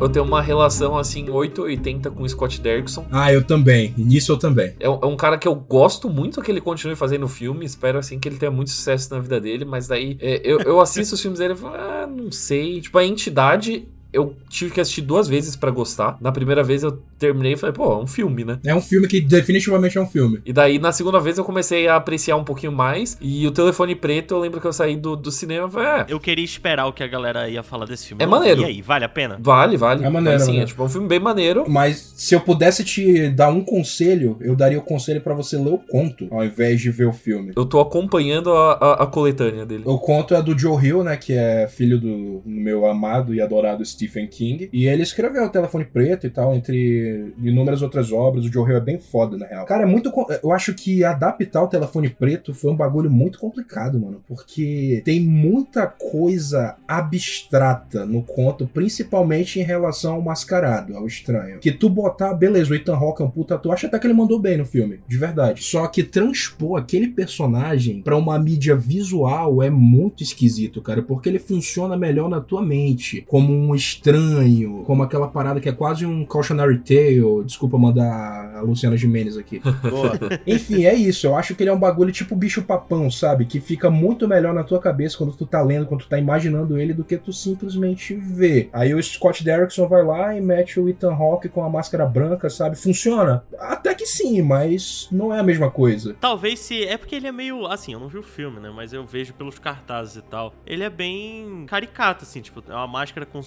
Eu tenho uma relação assim 880 com o Scott Derrickson. Ah, eu também. Nisso eu também. É, é, um cara que eu gosto muito que ele continue fazendo filme. Espero assim que ele tenha muito sucesso na vida dele. Mas daí é, eu, eu assisto os filmes dele e falo, ah, não sei. Tipo, a entidade eu tive que assistir duas vezes para gostar. Na primeira vez eu terminei e falei, pô, é um filme, né? É um filme que definitivamente é um filme. E daí, na segunda vez, eu comecei a apreciar um pouquinho mais. E o telefone preto, eu lembro que eu saí do, do cinema e falei, é. Eu queria esperar o que a galera ia falar desse filme. É maneiro. E aí, vale a pena? Vale, vale. É maneiro. Mas, sim, é tipo um filme bem maneiro. Mas se eu pudesse te dar um conselho, eu daria o conselho para você ler o conto, ao invés de ver o filme. Eu tô acompanhando a, a, a coletânea dele. O conto é do Joe Hill, né? Que é filho do meu amado e adorado Stephen King. E ele escreveu o Telefone Preto e tal, entre inúmeras outras obras. O Joe Hill é bem foda, na real. Cara, é muito. Eu acho que adaptar o Telefone Preto foi um bagulho muito complicado, mano. Porque tem muita coisa abstrata no conto, principalmente em relação ao mascarado, ao estranho. Que tu botar, beleza, o Ethan Hawke é um puta tu acha até que ele mandou bem no filme, de verdade. Só que transpor aquele personagem para uma mídia visual é muito esquisito, cara, porque ele funciona melhor na tua mente, como um estranho, como aquela parada que é quase um cautionary tale. Desculpa mandar a Luciana Jimenez aqui. Enfim, é isso. Eu acho que ele é um bagulho tipo bicho papão, sabe? Que fica muito melhor na tua cabeça quando tu tá lendo, quando tu tá imaginando ele, do que tu simplesmente vê. Aí o Scott Derrickson vai lá e mete o Ethan Hawke com a máscara branca, sabe? Funciona? Até que sim, mas não é a mesma coisa. Talvez se. É porque ele é meio. Assim, eu não vi o filme, né? Mas eu vejo pelos cartazes e tal. Ele é bem caricato, assim, tipo, é uma máscara com um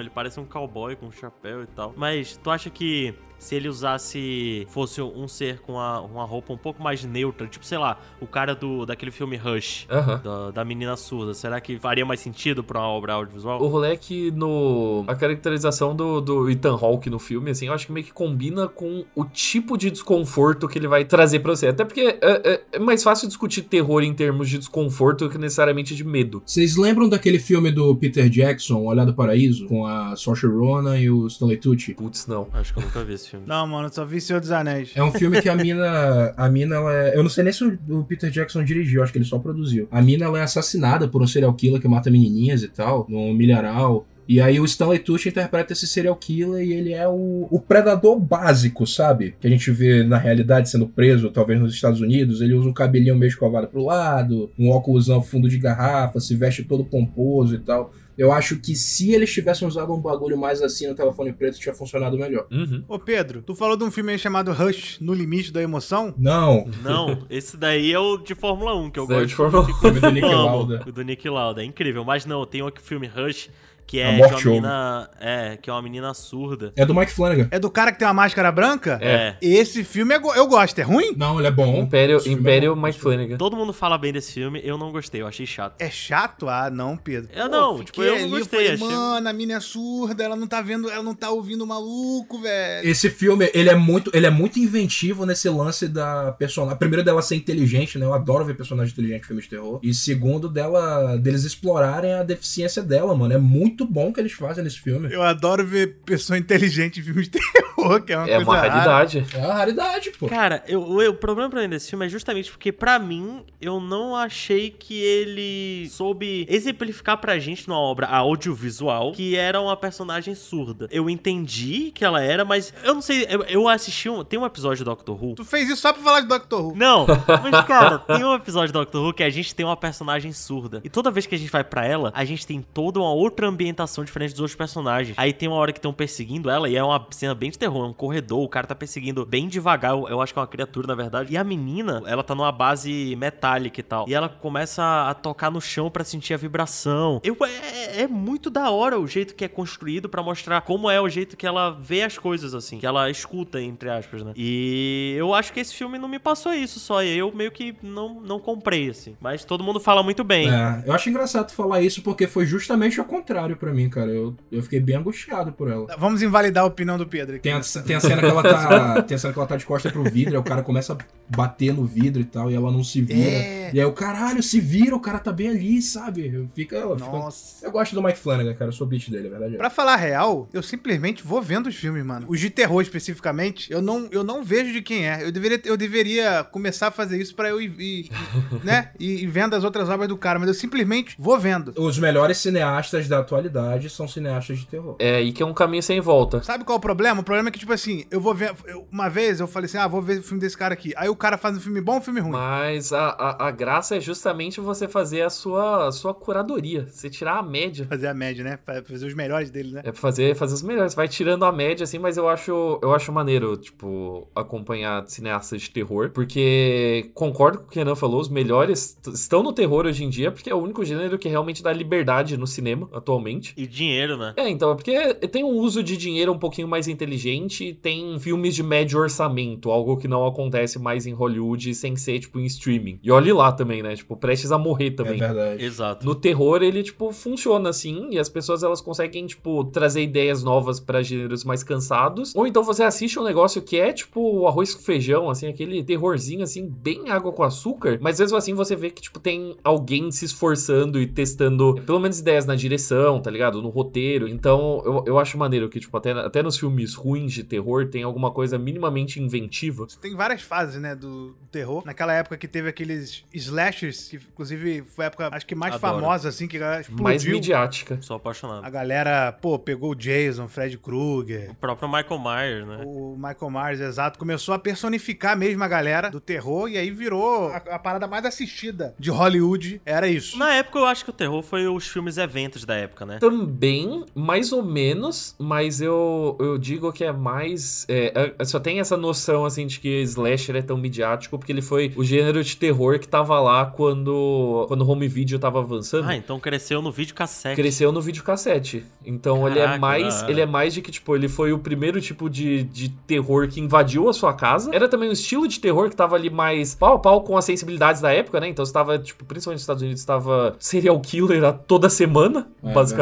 ele parece um cowboy com chapéu e tal. Mas tu acha que se ele usasse. fosse um ser com uma, uma roupa um pouco mais neutra, tipo, sei lá, o cara do daquele filme Rush, da, da, menina surda, será que faria mais sentido pra uma obra audiovisual? O rolê é que no. a caracterização do, do Ethan Hawke no filme, assim, eu acho que meio que combina com o tipo de desconforto que ele vai trazer pra você. Até porque é, é, é mais fácil discutir terror em termos de desconforto do que necessariamente de medo. Vocês lembram daquele filme do Peter Jackson, Olhar do Paraíso, com a Saoirse Ronan e o Stanley Tucci? Putz, não. Acho que eu nunca vi esse filme. Não, mano, só vi Senhor dos Anéis. É um filme que a mina. A mina, ela é. Eu não sei nem se o Peter Jackson dirigiu, acho que ele só produziu. A mina, ela é assassinada por um serial killer que mata menininhas e tal, num milharal. E aí o Stanley Tucci interpreta esse serial killer e ele é o, o, predador básico, sabe? Que a gente vê na realidade sendo preso, talvez nos Estados Unidos. Ele usa um cabelinho meio escovado pro lado, um óculos fundo de garrafa, se veste todo pomposo e tal. Eu acho que se eles tivessem usado um bagulho mais assim no telefone preto, tinha funcionado melhor. Uhum. Ô, Pedro, tu falou de um filme aí chamado Rush, No Limite da Emoção? Não. Não, esse daí é o de Fórmula 1, que eu esse gosto. É de Fórmula 1. O filme do Nick Lauda. O do Nick Lauda, é incrível. Mas não, tem outro filme Rush que é de uma menina. É, que é uma menina surda. É do Mike Flanagan. É do cara que tem uma máscara branca? É. Esse filme é eu gosto, é ruim? Não, ele é bom. Império, Império é Mike Flanagan. Todo mundo fala bem desse filme, eu não gostei, eu achei chato. É chato? Ah, não, Pedro. Eu Pô, não, tipo, eu não gostei. Falei, Mano, a mina é surda, ela não tá vendo, ela não tá ouvindo o maluco, velho. Esse filme, ele é muito, ele é muito inventivo nesse lance da personagem. Primeiro dela ser inteligente, né? Eu adoro ver personagem inteligente em filmes de terror. E segundo dela, deles explorarem a deficiência dela, mano. É muito muito bom que eles fazem nesse filme. Eu adoro ver pessoa inteligente em filmes de terror, que é uma É coisa uma rara. raridade. É uma raridade, pô. Cara, eu, o, o problema pra mim desse filme é justamente porque, pra mim, eu não achei que ele soube exemplificar pra gente numa obra audiovisual que era uma personagem surda. Eu entendi que ela era, mas eu não sei, eu, eu assisti um. Tem um episódio do Doctor Who. Tu fez isso só pra falar de Doctor Who. Não, mas cara, tem um episódio do Doctor Who que a gente tem uma personagem surda. E toda vez que a gente vai pra ela, a gente tem toda uma outra ambientação diferente dos outros personagens. Aí tem uma hora que estão perseguindo ela e é uma cena bem de terror, é um corredor, o cara tá perseguindo bem devagar, eu, eu acho que é uma criatura na verdade. E a menina, ela tá numa base metálica e tal. E ela começa a tocar no chão pra sentir a vibração. Eu, é, é muito da hora o jeito que é construído pra mostrar como é o jeito que ela vê as coisas assim, que ela escuta entre aspas, né? E eu acho que esse filme não me passou isso só, eu meio que não, não comprei assim. Mas todo mundo fala muito bem. É, eu acho engraçado falar isso porque foi justamente o contrário pra mim, cara. Eu, eu fiquei bem angustiado por ela. Vamos invalidar a opinião do Pedro aqui. Tem a, tem a cena que ela tá. Tem a cena que ela tá de costa pro vidro, aí o cara começa a bater no vidro e tal, e ela não se vira. É. E aí o caralho, se vira, o cara tá bem ali, sabe? Fica. ela fica- Nossa. Eu gosto do Mike Flanagan, cara. Eu sou beat dele, é verdade. Pra falar real, eu simplesmente vou vendo os filmes, mano. Os de terror especificamente, eu não, eu não vejo de quem é. Eu deveria, eu deveria começar a fazer isso pra eu ir, ir- né? E, e vendo as outras obras do cara, mas eu simplesmente vou vendo. Os melhores cineastas da atualidade são cineastas de terror. É aí que é um caminho sem volta. Sabe qual é o problema? O problema é que, tipo assim, eu vou ver. eu- uma vez eu falei assim, ah, vou ver o filme desse cara aqui. Aí o cara faz um filme bom ou um filme ruim? Mas a, a, a graça é justamente você fazer a sua, a sua curadoria. Você tirar a média. Fazer a média, né? Fa- Fazer os melhores dele, né? É fazer, fazer os melhores. Vai tirando a média, assim, mas eu acho, eu acho maneiro, tipo, acompanhar cineastas de terror. Porque concordo com o que o Renan falou, os melhores estão no terror hoje em dia, porque é o único gênero que realmente dá liberdade no cinema atualmente. E dinheiro, né? É, então, é porque tem um uso de dinheiro um pouquinho mais inteligente, tem filmes de médio orçamento, algo que não acontece mais em Hollywood sem ser, tipo, em streaming. E olhe lá também, né? Tipo, prestes a morrer É também. verdade. Exato. No terror, ele, tipo, funciona assim, e as pessoas, elas conseguem, tipo, trazer ideias novas pra gêneros mais cansados. Ou então você assiste um negócio que é, tipo, arroz com feijão, assim, aquele terrorzinho, assim, bem água com açúcar, mas mesmo assim você vê que, tipo, tem alguém se esforçando e testando, pelo menos, ideias na direção, tá ligado? No roteiro. Então, eu, eu acho maneiro que, tipo, até, até nos filmes ruins de terror tem alguma coisa minimamente inventiva. Tem várias fases, né, do terror. Naquela época que teve aqueles slashers, que inclusive foi a época, acho que mais Adoro. famosa, assim, que a galera explodiu. Mais midiática. Sou apaixonado. A galera, pô, pegou o Jason, Fred Krueger, O próprio Michael Myers, né? o Michael Myers, exato, começou a personificar mesmo a galera do terror e aí virou a, a parada mais assistida de Hollywood. Era isso. Na época eu acho que o terror foi os filmes eventos da época, né? Também, mais ou menos, mas eu, eu digo que é mais. É, é, só tem essa noção, assim, de que slasher é tão midiático, porque ele foi o gênero de terror que tava lá quando, quando o home video tava avançando. Ah, então cresceu no vídeo cassete. Cresceu no videocassete. Então ele é Caraca, mais. Ele é mais de que, tipo, ele foi o primeiro tipo de, de terror que invadiu a sua casa. Era também um estilo de terror que tava ali mais pau a pau com as sensibilidades da época, né? Então você tava, tipo, principalmente nos Estados Unidos, estava serial killer a toda semana, É, basicamente.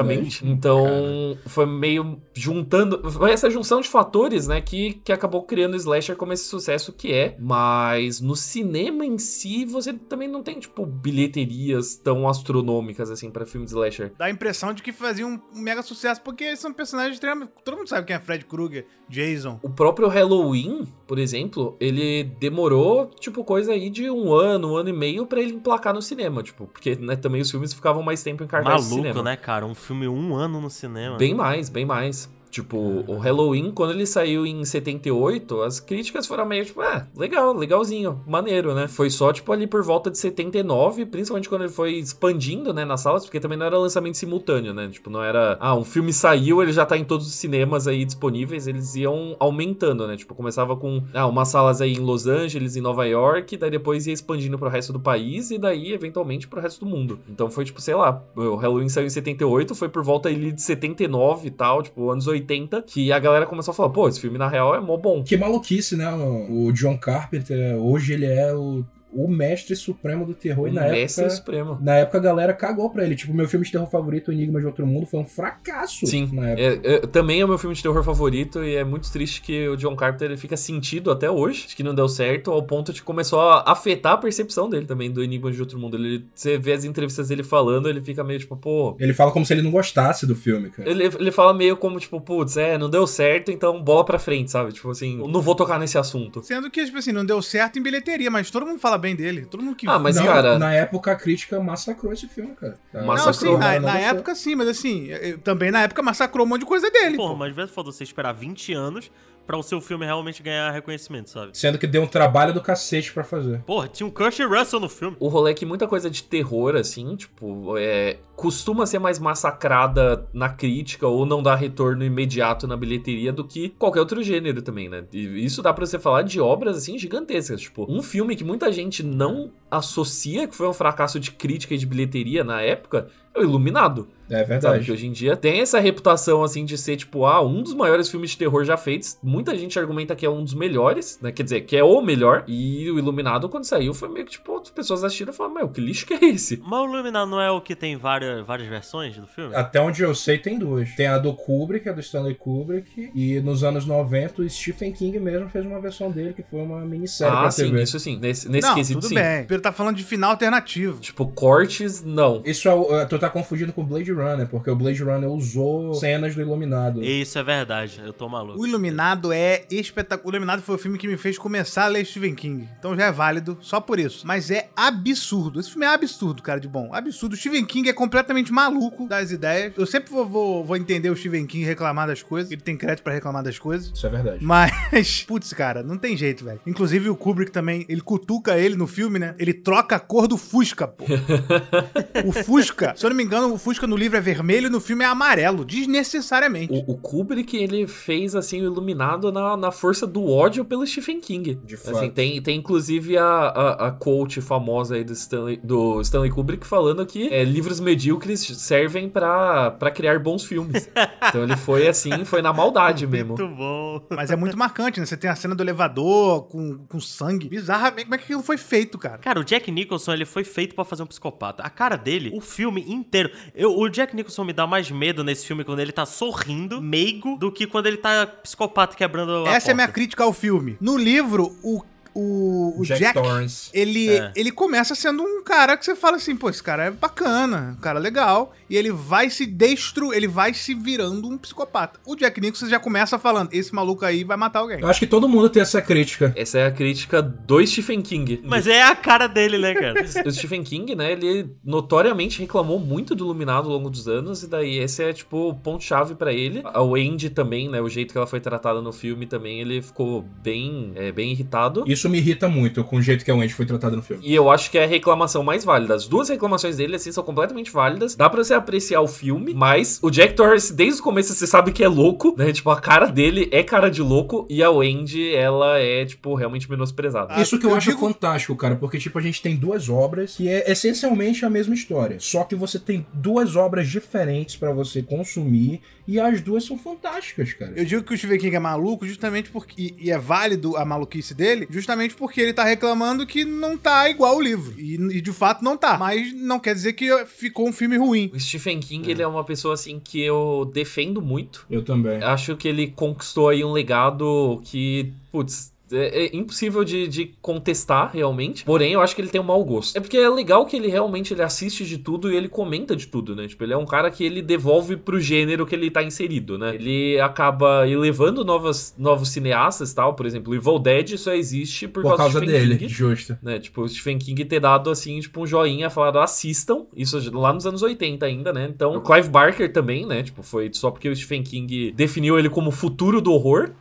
Então foi meio juntando. Foi essa junção de fatores, né? Que, que acabou criando o Slasher como esse sucesso que é. Mas no cinema em si, você também não tem, tipo, bilheterias tão astronômicas assim pra filme de Slasher. Dá a impressão de que fazia um, mega sucesso, porque são personagens extremamente. Todo mundo sabe quem é Fred Krueger, Jason. O próprio Halloween, por exemplo, ele demorou, tipo, coisa aí de um ano, um ano e meio pra ele emplacar no cinema, tipo, porque né, também os filmes ficavam mais tempo em cartaz Maluco, cinema. né, cara? Um filme um ano no cinema. Bem mais, bem mais. Tipo, o Halloween, quando ele saiu em 78, as críticas foram meio tipo, ah, legal, legalzinho, maneiro, né? Foi só, tipo, ali por volta de 79, principalmente quando ele foi expandindo, né, nas salas, porque também não era lançamento simultâneo, né? Tipo, não era, ah, um filme saiu, ele já tá em todos os cinemas aí disponíveis, eles iam aumentando, né? Tipo, começava com, ah, umas salas aí em Los Angeles, em Nova York, daí depois ia expandindo pro resto do país e daí, eventualmente, pro resto do mundo. Então foi, tipo, sei lá, o Halloween saiu em 78, foi por volta ali de 79 e tal, tipo, anos 80, que a galera começou a falar, pô, esse filme na real é mó bom. Que maluquice, né? O John Carpenter, hoje ele é o, o mestre supremo do terror. e na Mestre época, Supremo. na época a galera cagou pra ele. Tipo, meu filme de terror favorito, O Enigma de Outro Mundo, foi um fracasso. Sim, na época. É, é, também é o meu filme de terror favorito e é muito triste que o John Carpenter ele fica sentido até hoje, de que não deu certo, ao ponto de começou a afetar a percepção dele também do Enigma de Outro Mundo. Ele, você vê as entrevistas dele falando, ele fica meio tipo, pô. Ele fala como se ele não gostasse do filme, cara. Ele, ele fala meio como, tipo, putz, é, não deu certo, então bola pra frente, sabe? Tipo assim, não vou tocar nesse assunto. Sendo que, tipo assim, não deu certo em bilheteria, mas todo mundo fala bem dele. Todo mundo que Ah, mas Não, cara. Na época a crítica massacrou esse filme, cara. Não, Massacrou, sim, na, Não, na não época sim, mas assim, eu- também na época massacrou um monte de coisa dele. Porra, pô. mas às vezes foda você esperar 20 anos pra o seu filme realmente ganhar reconhecimento, sabe? Sendo que deu um trabalho do cacete pra fazer. Porra, tinha um Kurt Russell no filme. O rolê é que muita coisa de terror, assim, tipo, é, costuma ser mais massacrada na crítica ou não dá retorno imediato na bilheteria do que qualquer outro gênero também, né? E isso dá pra você falar de obras, assim, gigantescas. Tipo, um filme que muita gente não associa que foi um fracasso de crítica e de bilheteria na época é o Iluminado. É Sabe, verdade. que hoje em dia tem essa reputação, assim, de ser, tipo, ah, um dos maiores filmes de terror já feitos. Muita gente argumenta que é um dos melhores, né? Quer dizer, que é o melhor. E o Iluminado, quando saiu, foi meio que, tipo, as pessoas assistiram e falaram, meu, que lixo que é esse? Mas o Iluminado não é o que tem várias, várias versões do filme? Até onde eu sei, tem duas. Tem a do Kubrick, a do Stanley Kubrick, e nos anos 90 o Stephen King mesmo fez uma versão dele, que foi uma minissérie ah, pra sim, TV. isso sim. Nesse, nesse não, quesito, tudo sim. bem. Pedro tá falando de final alternativo. Tipo, cortes, não. Isso é, o- tu tá confundindo com Blade Runner, porque o Blade Runner usou cenas do Iluminado. Isso é verdade, eu tô maluco. O Iluminado é espetacular. O Iluminado foi o filme que me fez começar a ler Stephen King. Então já é válido só por isso. Mas é absurdo. Esse filme é absurdo, cara, de bom. Absurdo. O Stephen King é completamente maluco das ideias. Eu sempre vou, vou, vou entender o Stephen King reclamar das coisas. Ele tem crédito pra reclamar das coisas. Isso é verdade. Mas, putz, cara, não tem jeito, velho. Inclusive o Kubrick também, ele cutuca ele no filme, né? Ele troca a cor do Fusca, pô. o Fusca, se eu não me engano, o Fusca no livro é vermelho e no filme é amarelo, desnecessariamente. O, o Kubrick, ele fez, assim, o Iluminado na, na força do ódio pelo Stephen King. De Assim, fato. tem, tem inclusive a, a, a quote famosa aí do Stanley, do Stanley Kubrick falando que é, livros medíocres servem pra, pra criar bons filmes. então ele foi assim, foi na maldade mesmo. Muito bom. Mas é muito marcante, né? Você tem a cena do elevador com, com sangue. Bizarramente, como é que aquilo foi feito, cara? Cara, o Jack Nicholson, ele foi feito pra fazer um psicopata. A cara dele, o filme inteiro. Eu, o Jack Nicholson me dá mais medo nesse filme quando ele tá sorrindo, meigo, do que quando ele tá psicopata quebrando a Essa é a minha porta. crítica ao filme. No livro, o, o, o Jack, Jack, Torrance. ele, É. ele começa sendo um cara que você fala assim, pô, esse cara é bacana, um cara legal, e ele vai se destru, ele vai se virando um psicopata. O Jack Nicholson já começa falando, esse maluco aí vai matar alguém. Eu acho que todo mundo tem essa crítica. Essa é a crítica do Stephen King. Mas é a cara dele, né, cara? o Stephen King, né, ele notoriamente reclamou muito do Iluminado ao longo dos anos, e daí esse é, tipo, o ponto-chave pra ele. A Wendy também, né, o jeito que ela foi tratada no filme também, ele ficou bem, é, bem irritado. Isso me irrita muito com o jeito que a Wendy foi tratada no filme. E eu acho que é a reclamação mais válida. As duas reclamações dele, assim, são completamente válidas. Dá pra você apreciar o filme, mas o Jack Torrance, desde o começo, você sabe que é louco, né? Tipo, a cara dele é cara de louco e a Wendy, ela é, tipo, realmente menosprezada. Ah, Isso que eu, eu acho digo- fantástico, cara, porque, tipo, a gente tem duas obras que é essencialmente a mesma história. Só que você tem duas obras diferentes pra você consumir e as duas são fantásticas, cara. Eu digo que o Stephen King é maluco justamente porque. E, e é válido a maluquice dele, justamente porque ele tá reclamando que não tá igual o livro. E, e de fato não tá. Mas não quer dizer que ficou um filme ruim. O Stephen King, ele é uma pessoa, assim, que eu defendo muito. Eu também. Acho que ele conquistou aí um legado que, putz, é, é impossível de, de contestar realmente. Porém, eu acho que ele tem um mau gosto. É porque é legal que ele realmente ele assiste de tudo e ele comenta de tudo, né? Tipo, ele é um cara que ele devolve pro gênero que ele tá inserido, né? Ele acaba elevando novas, novos cineastas e tal. Por exemplo, Evil Dead só existe por, Por causa do Stephen dele, King justo. né? Tipo, o Stephen King ter dado, assim, tipo, um joinha, falado, assistam. Isso lá nos anos 80 ainda, né? Então, o Clive Barker também, né? Tipo, foi só porque o Stephen King definiu ele como o futuro do horror.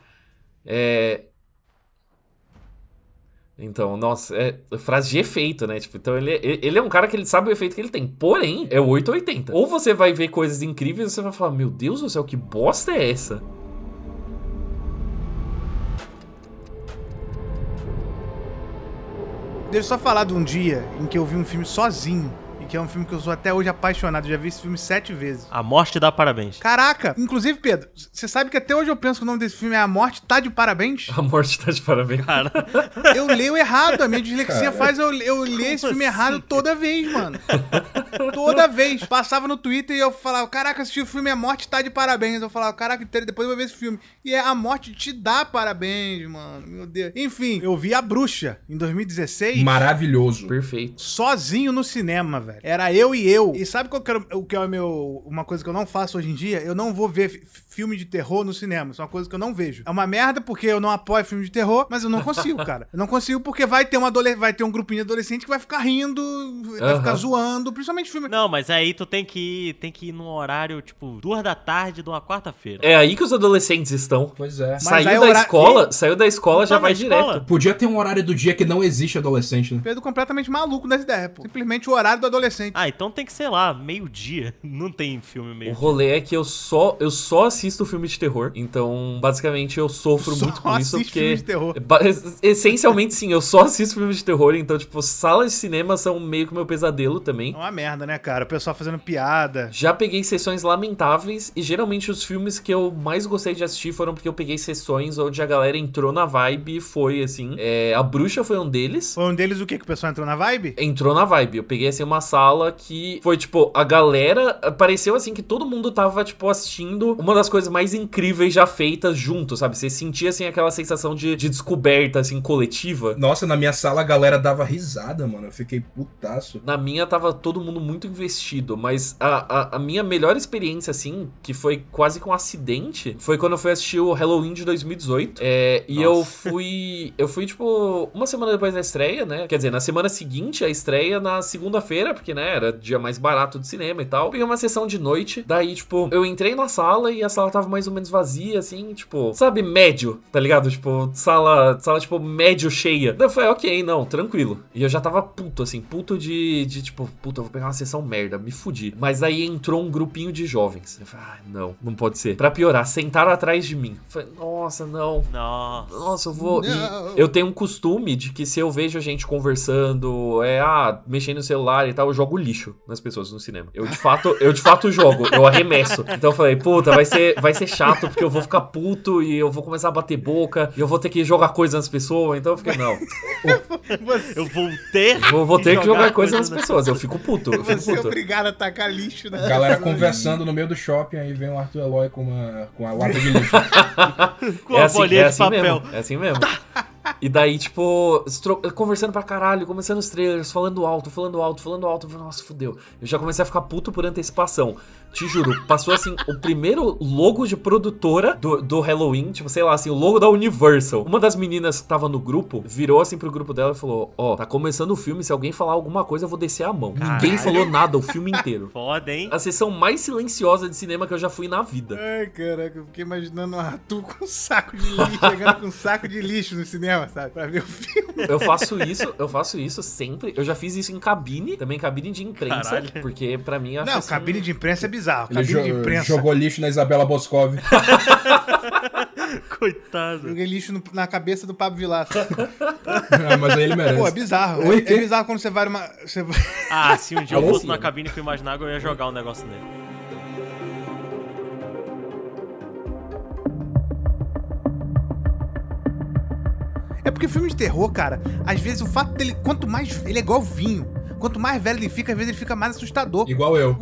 É... Então, nossa, é frase de efeito, né? Tipo, então ele, ele é um cara que ele sabe o efeito que ele tem. Porém, é o 880. Ou você vai ver coisas incríveis ou você vai falar, meu Deus do céu, que bosta é essa? Deixa eu só falar de um dia em que eu vi um filme sozinho. Que é um filme que eu sou até hoje apaixonado. Já vi esse filme sete vezes. A morte dá parabéns. Caraca! Inclusive, Pedro, você sabe que até hoje eu penso que o nome desse filme é A Morte Tá de Parabéns? A morte tá de parabéns. Cara, Eu leio errado. A minha dislexia faz eu, eu ler esse filme errado toda vez, mano. Toda vez. Passava no Twitter e eu falava, caraca, assisti o filme A Morte Tá de Parabéns. Eu falava, caraca, depois eu vou ver esse filme. E é A Morte Te Dá Parabéns, mano. Meu Deus. Enfim, eu vi A Bruxa em 2016. Maravilhoso. Perfeito. sozinho no cinema, velho. Era eu e eu. E sabe qual que era o que é o meu. Uma coisa que eu não faço hoje em dia? Eu não vou ver fi- filme de terror no cinema. Isso é uma coisa que eu não vejo. É uma merda porque eu não apoio filme de terror, mas eu não consigo, cara. Eu não consigo porque vai ter, um adole... vai ter um grupinho de adolescente que vai ficar rindo, vai ficar zoando, principalmente filme. não, mas aí tu tem que ir, tem que ir num horário, tipo, duas da tarde de uma quarta-feira. É aí que os adolescentes estão. Pois é. Mas saiu aí da hora- escola, saiu da escola, já Tá na vai escola? direto. Podia ter um horário do dia que não existe adolescente, né? Pedro completamente maluco das ideias, pô. Simplesmente o horário do adolescente. Ah, então tem que, sei lá, meio-dia. Não tem filme O meio rolê é que eu só, eu só assisto filme de terror. Então, basicamente, eu sofro Só muito com isso. Porque. filme de terror. Ba- Essencialmente, sim, eu só assisto filme de terror. Então, tipo, salas de cinema são meio que meu pesadelo também. É uma merda, né, cara? O pessoal fazendo piada. Já peguei sessões lamentáveis e geralmente os filmes que eu mais gostei de assistir foram porque eu peguei sessões onde a galera entrou na vibe e foi assim. É, a Bruxa foi um deles. Foi um deles o quê? Que o pessoal entrou na vibe? Entrou na vibe. Eu peguei assim uma sala que foi tipo, a galera pareceu assim que todo mundo tava tipo assistindo uma das coisas mais incríveis já feitas junto, sabe? Você sentia assim aquela sensação de, de descoberta assim coletiva. Nossa, na minha sala a galera dava risada, mano. Eu fiquei putaço. Na minha tava todo mundo muito investido, mas a, a, a minha melhor experiência, assim, que foi quase com um acidente, foi quando eu fui assistir o Halloween de 2018. É, e eu fui. Eu fui, tipo, uma semana depois da estreia, né? Quer dizer, na semana seguinte, a estreia na segunda-feira, porque, né, era dia mais barato do cinema e tal. Peguei uma sessão de noite, daí, tipo, eu entrei na sala e a sala tava mais ou menos vazia, assim, tipo, sabe, médio, tá ligado? Tipo, sala, sala, tipo, médio cheia. Daí eu falei, ok, não, tranquilo. E eu já tava puto, assim, puto de, de tipo, puta, eu vou pegar uma sessão merda, me fudi. Mas aí entrou um grupinho de jovens. Eu falei, ah, não, não pode ser. Pra piorar, sentaram atrás de mim. Eu falei, nossa, não. Nossa. Nossa, eu vou. e Não. eu tenho um costume de que se eu vejo a gente conversando, é, ah, mexendo no celular e tal, eu jogo lixo nas pessoas no cinema. Eu de fato, eu de fato jogo, eu arremesso. Então eu falei, puta, vai ser, vai ser chato, porque eu vou ficar puto e eu vou começar a bater boca, e eu vou ter que jogar coisa nas pessoas. Então eu fiquei, não. Eu vou ter. Vou, vou ter que jogar coisa nas pessoas. Eu fico puto, eu fico é puto. obrigado a tacar lixo na Galera conversando no meio do shopping, aí vem o Arthur Eloy com uma, com a lata de lixo. Com a bolinha de papel. Mesmo, é assim mesmo. E daí, tipo, conversando pra caralho, começando os trailers, falando alto, falando alto, falando alto. Falei, Nossa, fudeu. Eu já comecei a ficar puto por antecipação. Te juro, passou assim, o primeiro logo de produtora do, do Halloween, tipo, sei lá, assim, o logo da Universal. Uma das meninas que tava no grupo virou assim pro grupo dela e falou: Ó, tá começando o filme, se alguém falar alguma coisa, eu vou descer a mão. Ninguém falou nada o filme inteiro. Foda, hein? A sessão mais silenciosa de cinema que eu já fui na vida. Ai, caraca, eu fiquei imaginando o Arthur com um saco de lixo, chegando com um saco de lixo no cinema, sabe? Pra ver o filme. Eu faço isso, eu faço isso sempre. Eu já fiz isso em cabine, também cabine de imprensa, Caralho. porque pra mim acho Não, assim, cabine de imprensa é bizarro. Ele Cabine de jo- imprensa. jogou lixo na Isabela Boscov. Coitado. Joguei lixo no- na cabeça do Pablo Vilaça. Ah, mas aí ele merece. Pô, é bizarro. Oi, é, é bizarro quando você vai numa. Você. Ah, se um dia eu fosse na cabine que eu imaginava, eu ia jogar um negócio nele. É porque filme de terror, cara, às vezes o fato dele. Quanto mais. Ele é igual vinho. Quanto mais velho ele fica, às vezes ele fica mais assustador. Igual eu.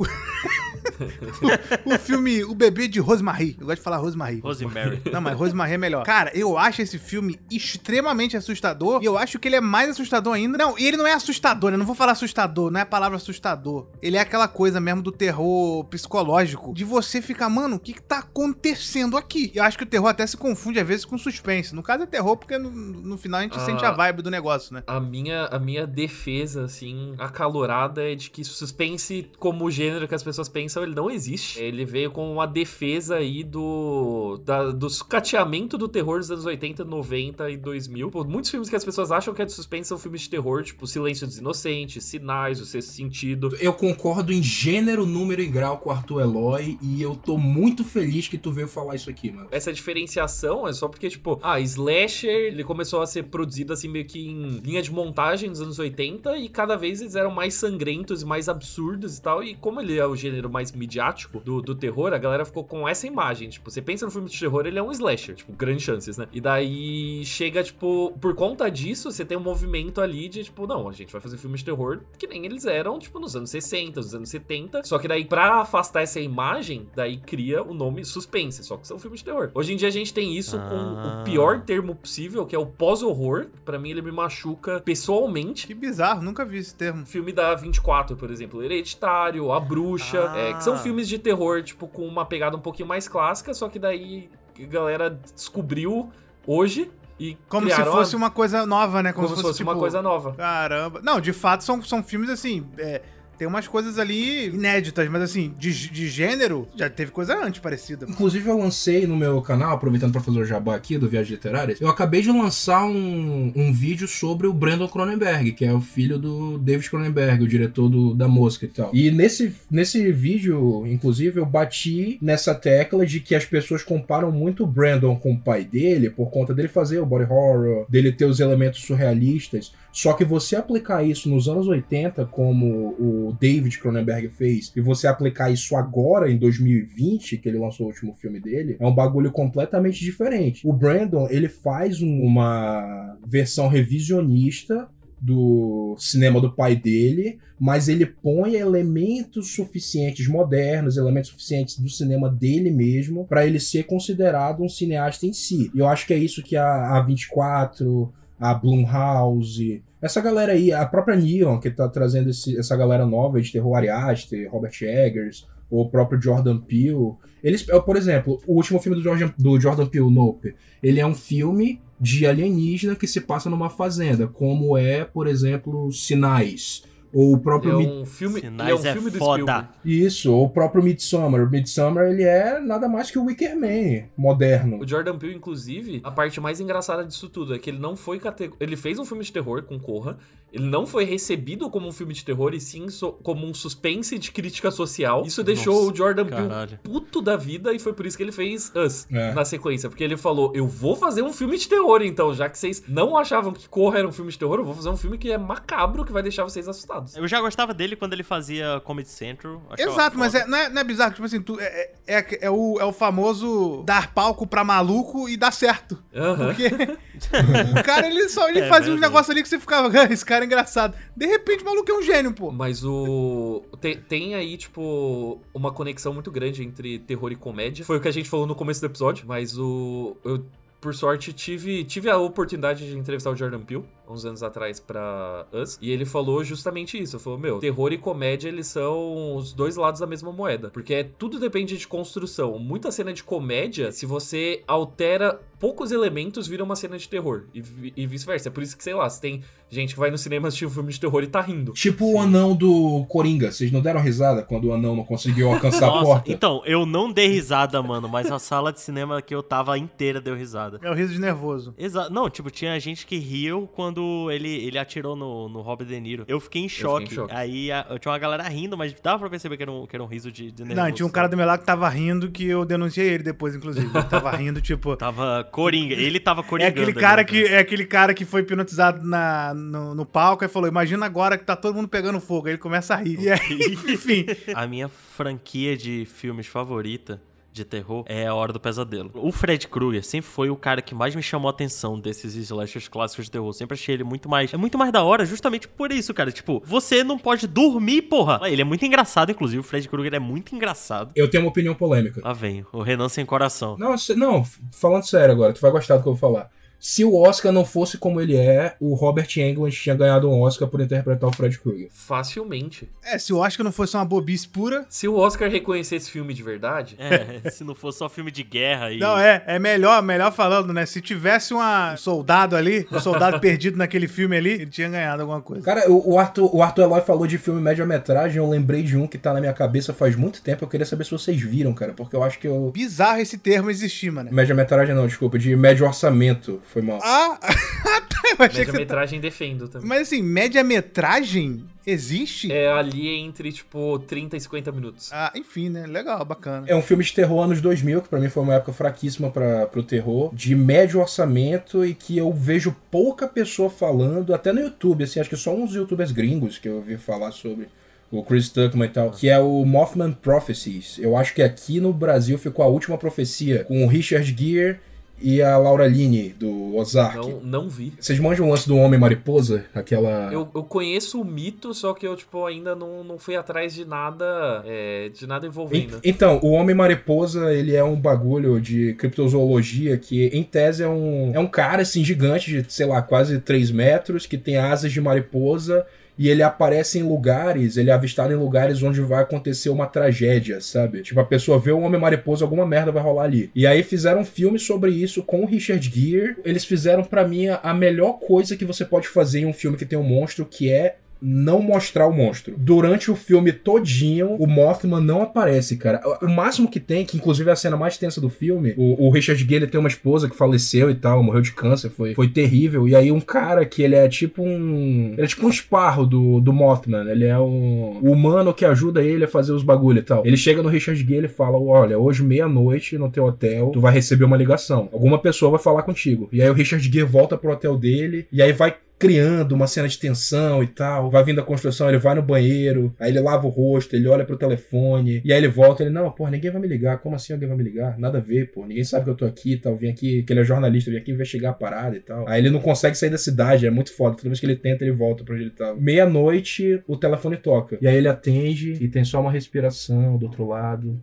O filme O Bebê de Rosemary. Eu gosto de falar Rosemary. Rosemary. Não, mas Rosemary é melhor. Cara, eu acho esse filme extremamente assustador. E eu acho que ele é mais assustador ainda. Não, e ele não é assustador, né? Eu não vou falar assustador, não é a palavra assustador. Ele é aquela coisa mesmo do terror psicológico. De você ficar, mano, o que, que tá acontecendo aqui? Eu acho que o terror até se confunde às vezes com suspense. No caso é terror, porque no, no final a gente Ah. sente a vibe do negócio, né? A minha, a minha defesa, assim, acalorada é de que suspense, como o gênero que as pessoas pensam, ele ele não existe. Ele veio com uma defesa aí do da, do sucateamento do terror dos anos 80, 90 e 2000. Pô, muitos filmes que as pessoas acham que é de suspense são filmes de terror, tipo Silêncio dos Inocentes, Sinais, O Sexto Sentido. Eu concordo em gênero, número e grau com o Arthur Eloy e eu tô muito feliz que tu veio falar isso aqui, mano. Essa diferenciação é só porque, tipo, ah, Slasher, ele começou a ser produzido assim meio que em linha de montagem nos anos 80 e cada vez eles eram mais sangrentos e mais absurdos e tal. E como ele é o gênero mais midiático do, do terror, a galera ficou com essa imagem. Tipo, você pensa no filme de terror, ele é um slasher, tipo, grandes chances, né? E daí chega, tipo, por conta disso, você tem um movimento ali de, tipo, não, a gente vai fazer filme de terror que nem eles eram, tipo, nos anos 60, nos anos 70. Só que daí, pra afastar essa imagem, daí cria o nome suspense, só que são filmes de terror. Hoje em dia a gente tem isso Ah. com o pior termo possível, que é o pós-horror. Pra mim, ele me machuca pessoalmente. Que bizarro, nunca vi esse termo. Filme da 24, por exemplo, Hereditário, A Bruxa, Ah. é, que são filmes de terror, tipo, com uma pegada um pouquinho mais clássica, só que daí a galera descobriu hoje e Como se fosse a- uma coisa nova, né? como, se fosse uma tipo, coisa nova. Caramba. Não, de fato são, são filmes assim. é, tem umas coisas ali inéditas, mas assim, de, de gênero, já teve coisa antes parecida. Inclusive, eu lancei no meu canal, aproveitando pra fazer o jabá aqui do Viagem Literária, eu acabei de lançar um, um vídeo sobre o Brandon Cronenberg, que é o filho do David Cronenberg, o diretor do, da Mosca e tal. E nesse, nesse vídeo, inclusive, eu bati nessa tecla de que as pessoas comparam muito o Brandon com o pai dele, por conta dele fazer o body horror, dele ter os elementos surrealistas. Só que você aplicar isso nos anos 80, como o David Cronenberg fez, e você aplicar isso agora, em 2020, que ele lançou o último filme dele, é um bagulho completamente diferente. O Brandon, ele faz um- uma versão revisionista do cinema do pai dele, mas ele põe elementos suficientes modernos, elementos suficientes do cinema dele mesmo, pra ele ser considerado um cineasta em si. E eu acho que é isso que a, a 24, a Blumhouse, essa galera aí, a própria Neon, que tá trazendo esse- essa galera nova de terror Ari Aster, Robert Eggers, o próprio Jordan Peele. Eles, por exemplo, o último filme do do Jordan Peele, Nope, ele é um filme de alienígena que se passa numa fazenda, como é, por exemplo, Sinais. Ou o Ele próprio é um filme, ele é um Sinais é filme do foda. Spielberg. Isso, ou o próprio Midsommar. O Midsommar, ele é nada mais que o Wicker Man moderno. O Jordan Peele, inclusive, a parte mais engraçada disso tudo é que ele não foi categ... ele fez um filme de terror com Corra, ele não foi recebido como um filme de terror e sim so- como um suspense de crítica social. Isso deixou Nossa, o Jordan Peele puto da vida e foi por isso que ele fez Us É. na sequência, porque ele falou: "Eu vou fazer um filme de terror então, já que vocês não achavam que Corra era um filme de terror, eu vou fazer um filme que é macabro que vai deixar vocês assustados". Eu já gostava dele quando ele fazia Comedy Central. Exato, mas é, não, é, não é bizarro, tipo assim, tu, é, é, é, é o, é o famoso dar palco pra maluco e dar certo. Aham. Porque o cara, ele só ele É fazia uns verdade. negócios ali que você ficava, "Ah, esse cara engraçado. De repente, o maluco é um gênio, pô. Mas o. Tem, tem aí, tipo, uma conexão muito grande entre terror e comédia. Foi o que a gente falou no começo do episódio, mas o. Eu, por sorte, tive, tive a oportunidade de entrevistar o Jordan Peele uns anos atrás pra Us. E ele falou justamente isso. Ele falou: Meu, terror e comédia, eles são os dois lados da mesma moeda. Porque é, tudo depende de construção. Muita cena de comédia, se você altera poucos elementos, vira uma cena de terror. E, e vice-versa. É por isso que, sei lá, se tem gente que vai no cinema assistir um filme de terror e tá rindo. Tipo o anão do Coringa. Vocês não deram risada quando o anão não conseguiu alcançar a Nossa, porta? então, eu não dei risada, mano, mas a sala de cinema que eu tava inteira deu risada. É o riso de nervoso. Exato. Não, tipo, tinha gente que riu quando ele, ele atirou no, no Robert De Niro. Eu fiquei em choque. em choque. Aí a- eu tinha uma galera rindo, mas dava pra perceber que era um, que era um riso de, de nervoso. Não, tinha um cara do meu lado que tava rindo que eu denunciei ele depois, inclusive. Ele tava rindo, tipo. Tava coringa. Ele tava É coringando. aquele ali, cara né, que é aquele cara que foi hipnotizado na, no, no palco e falou: Imagina agora que tá todo mundo pegando fogo. Aí ele começa a rir. E aí, enfim. A minha franquia de filmes favorita de terror é A Hora do Pesadelo. O Fred Krueger sempre foi o cara que mais me chamou a atenção desses slashers clássicos de terror. Sempre achei ele muito mais. É muito mais da hora, justamente por isso, cara. Tipo, você não pode dormir, porra. Ele é muito engraçado, inclusive. O Fred Krueger é muito engraçado. Eu tenho uma opinião polêmica. Lá vem, o Renan sem coração. Não, não, falando sério agora, tu vai gostar do que eu vou falar. Se o Oscar não fosse como ele é, o Robert Englund tinha ganhado um Oscar por interpretar o Fred Krueger. Facilmente. É, se acho que não fosse uma bobice pura. Se o Oscar reconhecesse filme de verdade, É, se não for só filme de guerra e. Não, é, é melhor, melhor falando, né? Se tivesse uma- um soldado ali, um soldado perdido naquele filme ali, ele tinha ganhado alguma coisa. Cara, o, o Arthur, o Arthur Eloy falou de filme média-metragem, eu lembrei de um que tá na minha cabeça faz muito tempo, eu queria saber se vocês viram, cara, porque eu acho que eu... Bizarro esse termo existir, mano. Média-metragem não, desculpa, de médio orçamento, foi mal. Ah, eu achei que você... média-metragem defendo também. Mas assim, média-metragem existe? É ali entre, tipo, 30 e 50 minutos. Ah, enfim, né? Legal, bacana. É um filme de terror anos 2000, que pra mim foi uma época fraquíssima para pro terror, de médio orçamento e que eu vejo pouca pessoa falando, até no YouTube, assim, acho que só uns youtubers gringos que eu ouvi falar sobre. O Chris Tuckman e tal, que é o Mothman Prophecies. Eu acho que aqui no Brasil ficou a última profecia, com o Richard Gere e a Laura Linney, do Ozark. Não, não vi. Vocês manjam o lance do Homem-Mariposa? Aquela... Eu, eu conheço o mito, só que eu, tipo, ainda não, não fui atrás de nada, é, de nada envolvendo. Ent- Então, o Homem-Mariposa, ele é um bagulho de criptozoologia que, em tese, é um, é um cara, assim, gigante, de, sei lá, quase 3 metros, que tem asas de mariposa e ele aparece em lugares, ele é avistado em lugares onde vai acontecer uma tragédia, sabe? Tipo, a pessoa vê o Homem-Mariposa, alguma merda vai rolar ali. E aí fizeram um filme sobre isso com o Richard Gere. Eles fizeram, pra mim, a melhor coisa que você pode fazer em um filme que tem um monstro, que é não mostrar o monstro. Durante o filme todinho, o Mothman não aparece, cara. O máximo que tem, que inclusive é a cena mais tensa do filme, o, o Richard Gere tem uma esposa que faleceu e tal, morreu de câncer, foi, foi terrível. E aí um cara que ele é tipo um... Ele é tipo um esparro do, do Mothman. Ele é um o humano que ajuda ele a fazer os bagulho e tal. Ele chega no Richard Gere e fala, olha, hoje meia-noite no teu hotel, tu vai receber uma ligação. Alguma pessoa vai falar contigo. E aí o Richard Gere volta pro hotel dele, e aí vai criando uma cena de tensão e tal. Vai vindo a construção, ele vai no banheiro, aí ele lava o rosto, ele olha pro telefone, e aí ele volta, ele, não, pô, ninguém vai me ligar. Como assim alguém vai me ligar? Nada a ver, pô. Ninguém sabe que eu tô aqui e tal. Vim aqui, que ele é jornalista, vim aqui investigar a parada e tal. Aí ele não consegue sair da cidade, é muito foda. Toda vez que ele tenta, ele volta pra onde ele tava. Meia-noite, o telefone toca. E aí ele atende e tem só uma respiração do outro lado.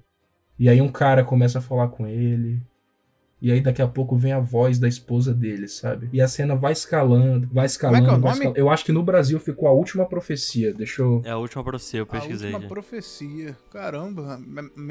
E aí um cara começa a falar com ele. E aí daqui a pouco vem a voz da esposa dele, sabe? E a cena vai escalando, vai escalando, Como é que é o vai escalando. Eu acho que no Brasil ficou a última profecia. Deixa eu. É a última você, eu pesquisei. A última já. profecia. Caramba,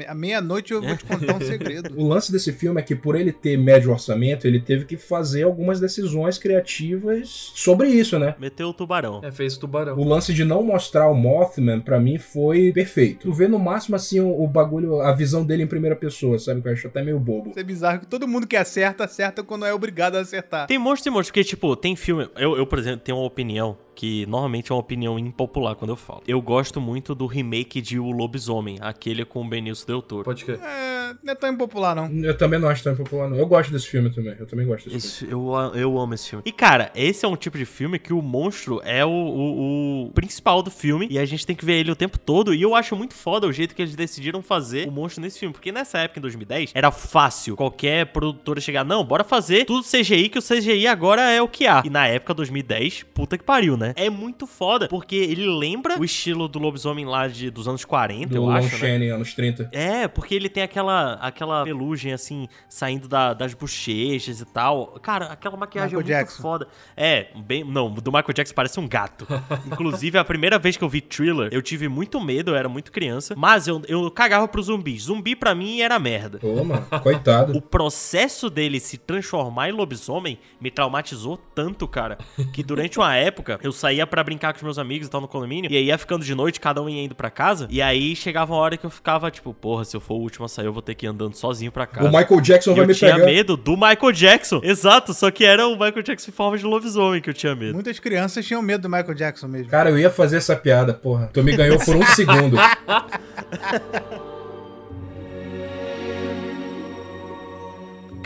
à meia-noite eu vou te contar um segredo. O lance desse filme é que, por ele ter médio orçamento, ele teve que fazer algumas decisões criativas sobre isso, né? Meteu o tubarão. É, fez tubarão. O lance de não mostrar o Mothman, pra mim, foi perfeito. Tu vê no máximo, assim, o, o bagulho, a visão dele em primeira pessoa, sabe? Que eu acho até meio bobo. Isso é bizarro que todo mundo que acerta, acerta quando é obrigado a acertar. Tem monstros e monstros, porque, tipo, tem filme. Eu, eu, por exemplo, tenho uma opinião que normalmente é uma opinião impopular quando eu falo. Eu gosto muito do remake de O Lobisomem, aquele com o Benício Del Toro. Pode crer. É, não é tão impopular, não. Eu também não acho tão popular, não. Eu gosto desse filme também. Eu também gosto desse filme. Eu, eu amo esse filme. E, cara, esse é um tipo de filme que o monstro é o, o- o principal do filme. E a gente tem que ver ele o tempo todo. E eu acho muito foda o jeito que eles decidiram fazer o monstro nesse filme. Porque nessa época, em 2010, era fácil qualquer produtora chegar, não, bora fazer tudo CGI, que o CGI agora é o que há. E na época, 2010, puta que pariu, né? É muito foda, porque ele lembra o estilo do lobisomem lá de, dos anos 40, Do eu Lon acho, né? Anos 30. É, porque ele tem aquela, aquela pelugem, assim, saindo da- das bochechas e tal. Cara, aquela maquiagem Michael é muito Jackson. foda. É, bem. Não, do Michael Jackson parece um gato. Inclusive, a primeira vez que eu vi Thriller, eu tive muito medo, eu era muito criança. Mas eu, eu cagava pros zumbis. Zumbi pra mim era merda. Ô, mano, coitado. O processo dele se transformar em lobisomem me traumatizou tanto, cara, que durante uma época eu saía pra brincar com os meus amigos e tal no condomínio, e aí ia ficando de noite, cada um ia indo pra casa, e aí chegava uma hora que eu ficava tipo, porra, se eu for o último a sair, eu vou ter que ir andando sozinho pra casa. O Michael Jackson E vai eu me tinha pegar. medo do Michael Jackson. Exato, só que era o Michael Jackson em forma de lobisomem que eu tinha medo. Muitas crianças tinham medo do Michael Jackson mesmo. Cara, eu ia fazer essa piada, porra. Tu me ganhou por um segundo.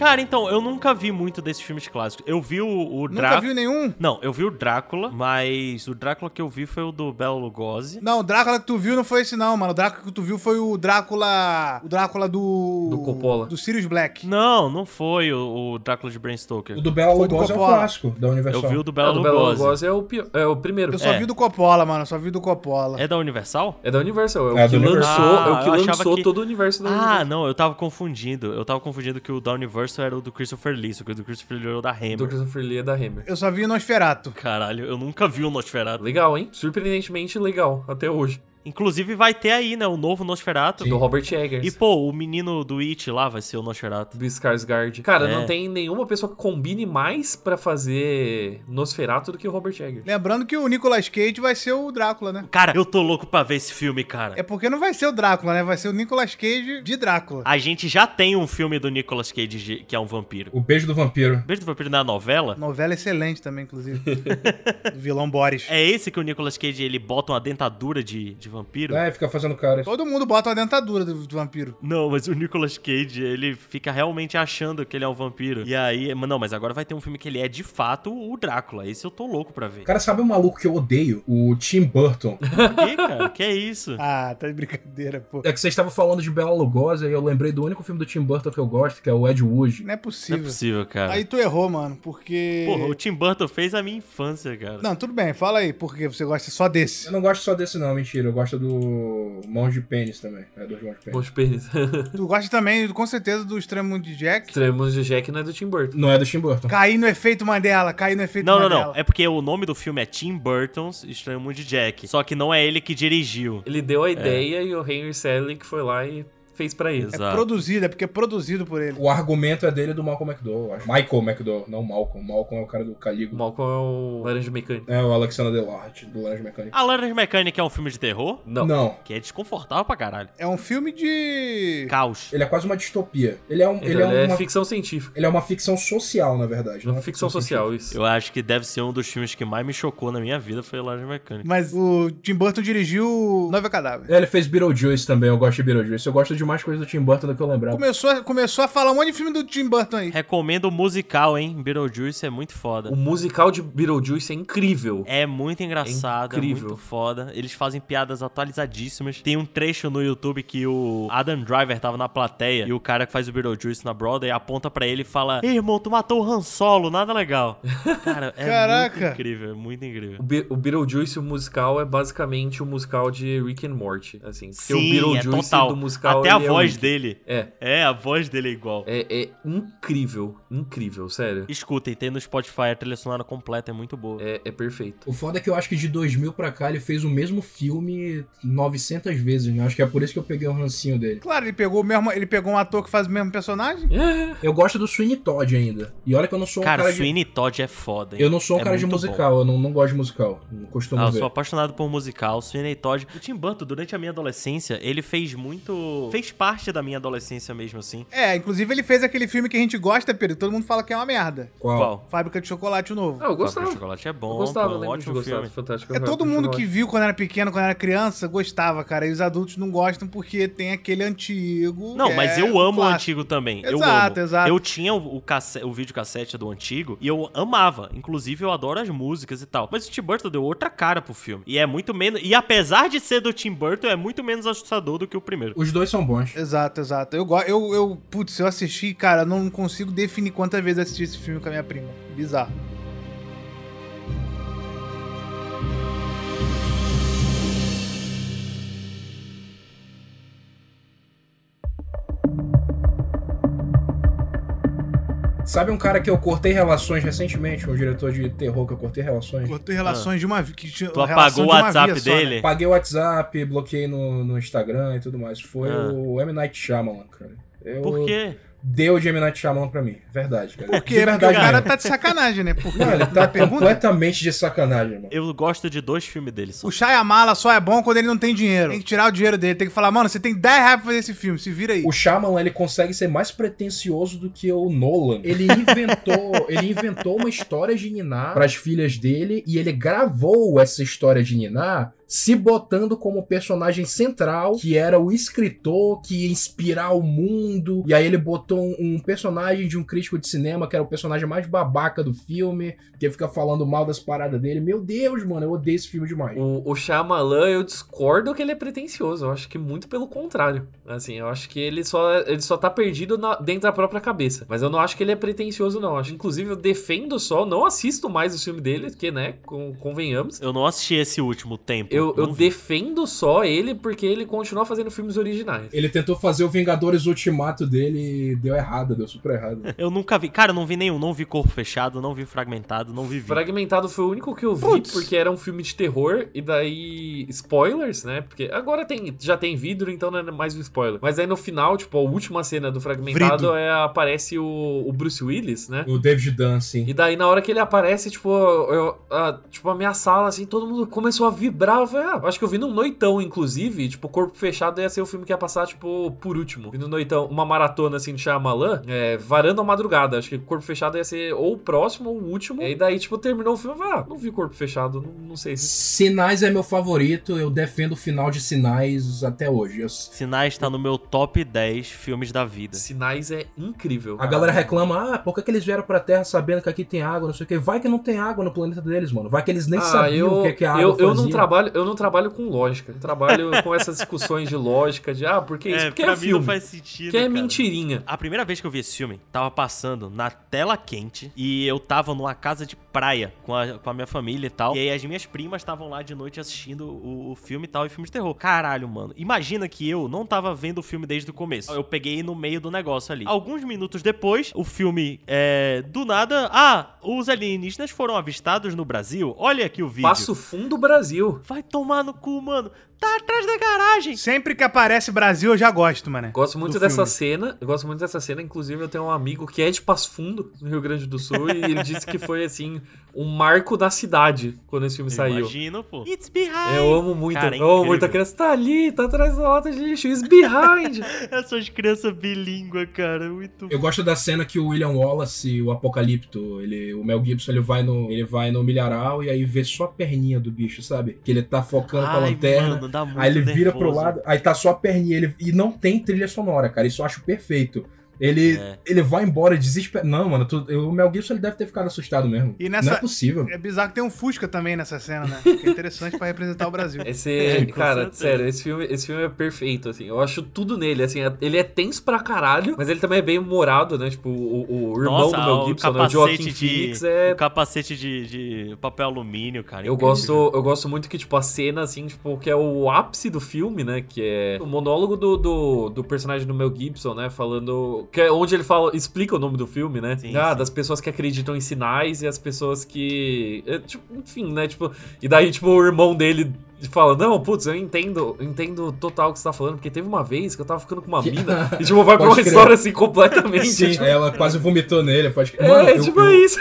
Cara, então, eu nunca vi muito desses filmes clássicos. Eu vi o, o Nunca Drácula. viu nenhum? Não, eu vi o Drácula, mas o Drácula que eu vi foi o do Bela Lugosi. Não, o Drácula que tu viu não foi esse não, mano. O Drácula que tu viu foi o Drácula... O Drácula do... Do Coppola. Do Sirius Black. Não, não foi o, o Drácula de Bram Stoker. O do Bela Lugosi é o clássico da Universal. Eu vi o do Ah, Bela do Bela Lugosi. Lugosi é o, pi- é o primeiro. Eu só É. vi do Coppola, mano. Eu só vi do Coppola. É da Universal? É da Universal, é o É, que lançou, Universal. é o Ah, que eu achava lançou que- todo o universo da Ah, Universal. não, eu tava confundindo. Eu tava confundindo que o da Universal Universo era o do Christopher Lee, só que o do Christopher Lee era o da Hammer. Do Christopher Lee é da Hammer. Eu só vi o Nosferato. Caralho, eu nunca vi o Nosferatu. Legal, hein? Surpreendentemente legal, até hoje. Inclusive vai ter aí, né, o novo Nosferatu. Do Robert Eggers. E, pô, o menino do It lá vai ser o Nosferatu. do Skarsgård. Cara, É. não tem nenhuma pessoa que combine mais pra fazer Nosferatu do que o Robert Eggers. Lembrando que o Nicolas Cage vai ser o Drácula, né? Cara, eu tô louco pra ver esse filme, cara. É porque não vai ser o Drácula, né? Vai ser o Nicolas Cage de Drácula. A gente já tem um filme do Nicolas Cage de- que é um vampiro. O beijo do vampiro. Beijo do Vampiro na novela. Novela excelente também, inclusive. do vilão Boris. É esse que o Nicolas Cage ele bota uma dentadura de, de vampiro? É, fica fazendo cara. Todo mundo bota uma dentadura do, do vampiro. Não, mas o Nicolas Cage, ele fica realmente achando que ele é um vampiro. E aí, não, mas agora vai ter um filme que ele é de fato o Drácula. Esse eu tô louco pra ver. Cara, sabe um maluco que eu odeio? O Tim Burton. Que, cara? Que é isso? Ah, tá de brincadeira, pô. É que vocês estavam falando de Bela Lugosi e eu lembrei do único filme do Tim Burton que eu gosto, que é o Ed Wood. Não é Não é possível. possível, cara. Aí tu errou, mano, porque. Porra, o Tim Burton fez a minha infância, cara. Não, tudo bem, fala aí, porque você gosta só desse. Eu não gosto só desse não, mentira. Eu gosto do Mãos de Pênis também. É, dos Mãos de Pênis. Bons pênis. Tu gosta também, com certeza, do Extremo de Jack. Extremos de Jack não é do Tim Burton. Não é do Tim Burton. Cair no efeito Mandela, cair no efeito Não, não, Mandela. não. É porque o nome do filme é Tim Burton's Estranho Mundo de Jack. Só que não é ele que dirigiu. Ele deu a ideia e o Henry Selick foi lá e fez pra ele. É Exato. produzido, é porque é produzido por ele. O argumento é dele e do Malcolm McDowell, eu acho. Michael McDowell, não Malcolm. Malcolm é o cara do O Caligo. Malcolm é o Laranja Mecânica. É o Alexander Delarte, do Laranja Mecânica. A Laranja Mecânica é um filme de terror? Não. Não. Que é desconfortável pra caralho. É um filme de. Caos. Ele é quase uma distopia. Ele é, um, Então, ele é, ele é uma, ficção científica. ele é uma ficção social, na verdade. não é Uma ficção social, isso. Eu acho que deve ser um dos filmes que mais me chocou na minha vida foi a Laranja Mecânica. Mas o Tim Burton dirigiu Noiva Cadáver. É, ele fez Beetlejuice também, eu gosto de Beetlejuice. Eu gosto de mais coisas do Tim Burton do que eu lembrava. Começou, a- começou a falar um monte de filme do Tim Burton aí. Recomendo o musical, hein? Beetlejuice é muito foda. O musical de Beetlejuice é incrível. É muito engraçado, é, incrível. muito foda. Eles fazem piadas atualizadíssimas. Tem um trecho no YouTube que o Adam Driver tava na plateia e o cara que faz o Beetlejuice na Broadway aponta pra ele e fala: Ei, irmão, tu matou o Han Solo, nada legal. Cara, é Caraca. muito incrível, é muito incrível. O, Be o Beetlejuice, o musical, é basicamente o musical de Rick and Morty, assim. Porque o Sim, é Beetlejuice total. do musical, Até a ele é voz dele. É, É, a voz dele é igual. é, é incrível, incrível, sério. Escutem, tem no Spotify a trilha sonora completa, é muito boa. É, é perfeito. O foda é que eu acho que de 2000 pra cá ele fez o mesmo filme 900 vezes, né? Acho que é por isso que eu peguei o rancinho dele. Claro, ele pegou o mesmo. Ele pegou um ator que faz o mesmo personagem. É, Eu gosto do Sweeney Todd ainda. E olha que eu não sou um Cara, cara, de... Sweeney Todd é foda, hein? Eu não sou um É cara de muito bom. musical, eu não, não gosto de musical. Não costumo Ah, eu ver. sou apaixonado por musical. Sweeney Todd. O Tim Burton, durante a minha adolescência, ele fez muito... Fez parte da minha adolescência mesmo, assim. É, inclusive ele fez aquele filme que a gente gosta, Pedro. Todo mundo fala que é uma merda. Qual? Qual? Fábrica de Chocolate Novo. Ah, eu Fábrica gostava. de Chocolate é bom, eu gostava, pô, um lembro de ótimo gostar filme. Fantástico É todo Fábrica mundo que viu quando era pequeno, quando era criança, gostava, cara. E os adultos não gostam porque tem aquele antigo. Não, mas é eu amo o antigo também. eu Exato, amo. exato. Eu tinha o, o, casse- o videocassete do antigo e eu amava. Inclusive, eu adoro as músicas e tal. Mas o Tim Burton deu outra cara pro filme. E é muito menos. E apesar de ser do Tim Burton, é muito menos assustador do que o primeiro. Os dois são bons. Exato, exato. Eu, eu, eu, putz, eu assisti, cara, não consigo definir quantas vezes assisti esse filme com a minha prima. Bizarro. Sabe um cara que eu cortei relações recentemente? Um diretor de terror que eu cortei relações? Cortei relações de uma que tinha Tu apagou o WhatsApp via só, né? dele? Paguei o WhatsApp, bloqueei no, no Instagram e tudo mais. Foi Ah. o M. Night Shyamalan, cara. Eu Por quê? Deu de M. Night Shyamalan pra mim. Verdade, cara. Por quê? De Porque verdade o cara mesmo. tá de sacanagem, né? Porque Não, ele tá completamente de sacanagem, mano. Eu gosto de dois filmes dele só. O Shyamala só é bom quando ele não tem dinheiro. Tem que tirar o dinheiro dele. Tem que falar, mano, você tem 10 reais pra fazer esse filme, se vira aí. O Shyamalan, ele consegue ser mais pretencioso do que o Nolan. Ele inventou, ele inventou uma história de Niná para as filhas dele e ele gravou essa história de Niná se botando como personagem central, que era o escritor que ia inspirar o mundo. E aí ele botou um, um personagem de um crítico de cinema, que era o personagem mais babaca do filme, que fica falando mal das paradas dele. Meu Deus, mano, eu odeio esse filme demais. O, o Shyamalan, eu discordo que ele é pretencioso. Eu acho que muito pelo contrário. Assim, eu acho que ele só, ele só tá perdido na- dentro da própria cabeça. Mas eu não acho que ele é pretencioso, não. Acho, inclusive, eu defendo só, não assisto mais o filme dele, porque, né, con- convenhamos. Eu não assisti esse último tempo. eu, eu vi. defendo só ele porque ele continua fazendo filmes originais. Ele tentou fazer o Vingadores Ultimato dele e deu errado, deu super errado. Eu nunca vi. Cara, eu não vi nenhum. Não vi Corpo Fechado, não vi Fragmentado, não vi Vida. Fragmentado foi o único que eu vi, Putz. porque era um filme de terror, e daí. Spoilers, né? Porque agora tem, já tem vidro, então não é mais um spoiler. Mas aí no final, tipo, a última cena do Fragmentado Vrido. é, aparece o, o Bruce Willis, né? O David Dunn, sim. E daí, na hora que ele aparece, tipo, eu, a, tipo, a minha sala, assim, todo mundo começou a vibrar. Eu falei, ah, acho que eu vi num noitão, inclusive. Tipo, Corpo Fechado ia ser o filme que ia passar, tipo, por último. Vi no noitão, uma maratona, assim, de Shyamalan, é, varando a madrugada. Acho que Corpo Fechado ia ser ou o próximo ou o último. E daí, tipo, terminou o filme. eu falei, Ah, não vi Corpo Fechado, não, não sei se. Sinais é meu favorito, eu defendo o final de Sinais até hoje. Eu- Sinais tá no meu top 10 filmes da vida. Sinais é incrível. A galera reclama, ah, por que, que eles vieram pra Terra sabendo que aqui tem água, não sei o que. Vai que não tem água no planeta deles, mano. Vai que eles nem Ah, sabiam eu, o que, que a água eu, eu não fazia. trabalho, eu não trabalho com lógica. Eu trabalho com essas discussões de lógica, de ah, por que isso? É, Porque é filme. não faz sentido. Que é cara. mentirinha. A primeira vez que eu vi esse filme, tava passando na tela quente e eu tava numa casa de praia com a, com a minha família e tal. E aí as minhas primas estavam lá de noite assistindo o, o filme e tal, e filme de terror. Caralho, mano. Imagina que eu não tava vendo o filme desde o começo. Eu peguei no meio do negócio ali. Alguns minutos depois, o filme é. Do nada. Ah, os alienígenas foram avistados no Brasil. Olha aqui o vídeo. Passo Fundo Brasil. Vai tomar no cu, mano. Tá atrás da garagem. Sempre que aparece Brasil, eu já gosto, mano. Gosto muito do dessa filme. cena. Eu gosto muito dessa cena. Inclusive, eu tenho um amigo que é de Passo Fundo, no Rio Grande do Sul, e ele disse que foi assim um marco da cidade quando esse filme saiu. Imagino, pô. It's behind. Eu amo muito, Cara, é eu amo muito. A criança tá ali, tá atrás da lata de lixo. It's behind. Essas crianças bilínguas, cara. Muito Eu gosto da cena que o William Wallace, o Apocalipto, ele, o Mel Gibson, ele vai no, ele vai no milharal e aí vê só a perninha do bicho, sabe? Que ele tá focando com a Ai, lanterna. mano, dá muito Aí ele vira pro nervoso. lado, aí tá só a perninha, ele, e não tem trilha sonora, cara. Isso eu acho perfeito. Ele, É. ele vai embora desesperado. Não, mano, tu- o Mel Gibson ele deve ter ficado assustado mesmo. E nessa- Não é possível. É bizarro que tem um Fusca também nessa cena, né? Que é interessante pra representar o Brasil. Esse, É, com cara, certeza. sério, esse filme, esse filme é perfeito, assim. Eu acho tudo nele, assim. é- Ele é tenso pra caralho, mas ele também é bem humorado, né? Tipo, o, o irmão Nossa, do Mel o Gibson, né? O Joaquin de- Phoenix é O capacete de, de papel alumínio, cara. Eu incrível. gosto, eu gosto muito que, tipo, a cena, assim, tipo, que é o ápice do filme, né? Que é o monólogo do, do, do personagem do Mel Gibson, né? Falando. Que é onde ele fala, explica o nome do filme, né? Sim, ah, sim. das pessoas que acreditam em sinais e as pessoas que. é, tipo, enfim, né? Tipo. E daí, tipo, o irmão dele. Fala, não, putz, eu entendo, entendo total o que você tá falando, porque teve uma vez que eu tava ficando com uma mina e, tipo, vai pra uma crer. história assim completamente. Sim, tipo, ela quase vomitou nele. Pode... é, Mano, eu, tipo eu- isso.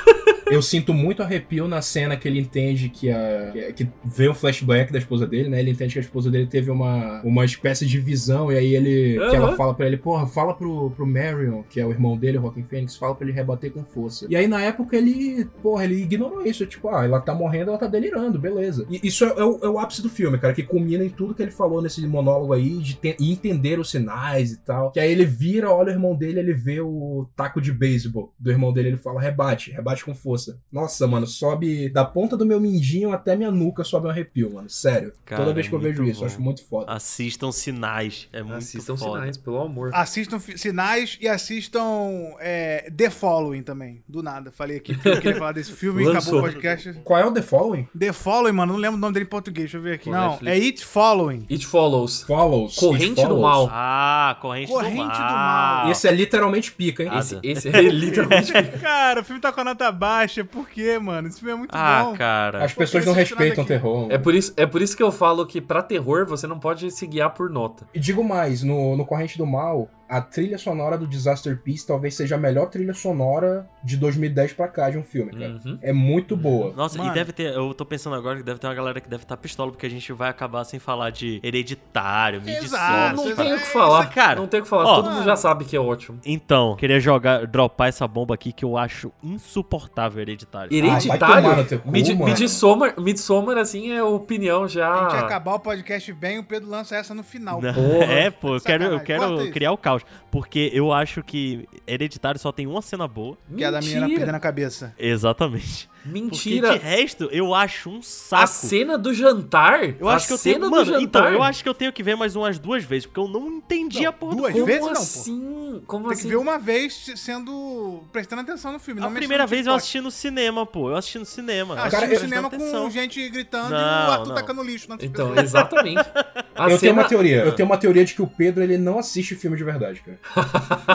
Eu sinto muito arrepio na cena que ele entende que a. que- vê um flashback da esposa dele, né? Ele entende que a esposa dele teve uma, uma espécie de visão, e aí ele. Que ela fala pra ele, porra, fala pro, pro Marion, que é o irmão dele, o Rockin' Phoenix, fala pra ele rebater com força. E aí, na época, ele. Porra, ele ignorou isso. Tipo, ah, ela tá morrendo, ela tá delirando, beleza. E isso é, é o, é o ápice do filme, cara, que culmina em tudo que ele falou nesse monólogo aí, de te- entender os sinais e tal. Que aí ele vira, olha o irmão dele, ele vê o taco de beisebol do irmão dele, ele fala, rebate, rebate com força. Nossa, mano, sobe da ponta do meu mindinho até minha nuca, sobe um arrepio, mano. Sério. Cara, Toda vez que eu vejo isso, bom. eu acho muito foda. Assistam sinais. É muito Assistam foda. sinais, pelo amor. Assistam Sinais e assistam é, The Following também. Do nada. Falei aqui porque eu queria falar desse filme e Lançou. acabou o podcast. Qual é o The Following? The Following, mano, não lembro o nome dele em português. Deixa eu ver aqui. Pô, Não, Netflix. é It Following. It Follows. Follows. Corrente It do Follows. Mal. Ah, corrente, Corrente do do mal. Mal. Esse é literalmente pica, hein? Esse, esse é literalmente. Cara, o filme tá com a nota baixa. Por quê, mano? Esse filme é muito Ah, bom. cara. As pessoas não esse respeitam terror. É por, isso, é por isso que eu falo que pra terror você não pode se guiar por nota. E digo mais, no, no Corrente do Mal, a trilha sonora do Disaster Piece talvez seja a melhor trilha sonora de 2010 pra cá de um filme, cara. Uhum. É muito boa. Nossa, Mano. e deve ter, eu tô pensando agora que deve ter uma galera que deve estar pistola, porque a gente vai acabar sem falar de hereditário, Midsommar. Não tem o que falar. Cara, não tem o que falar. ó. Todo mundo já sabe que é ótimo. Então, queria jogar, dropar essa bomba aqui que eu acho insuportável hereditário. Hereditário. teu cu, Mid-. Midsommar, Midsommar, assim, é opinião A gente já. acabar o podcast bem, o Pedro lança essa no final. Não, Porra. É, pô, eu quero, eu. Corta quero isso. criar o caos. Porque eu acho que Hereditário só tem uma cena boa. Que é da menina perdendo a cabeça. Exatamente. Mentira. Porque de resto, eu acho um saco. A cena do jantar? Eu acho a que eu cena tenho. do Mano, jantar? então, eu acho que eu tenho que ver mais umas duas vezes, porque eu não entendi Não, a porra do duas filme. vezes Como não, assim? Como Tem assim? que ver uma vez sendo. prestando atenção no filme. A primeira vez eu assisti no cinema, pô. Eu assisti no cinema. Ah, Cara, assisti no cinema prestando com atenção. gente gritando e Não, o Arthur não. tacando lixo na Então, exatamente. A eu tenho cena- uma teoria. Eu tenho uma teoria de que o Pedro ele não assiste filme de verdade, cara.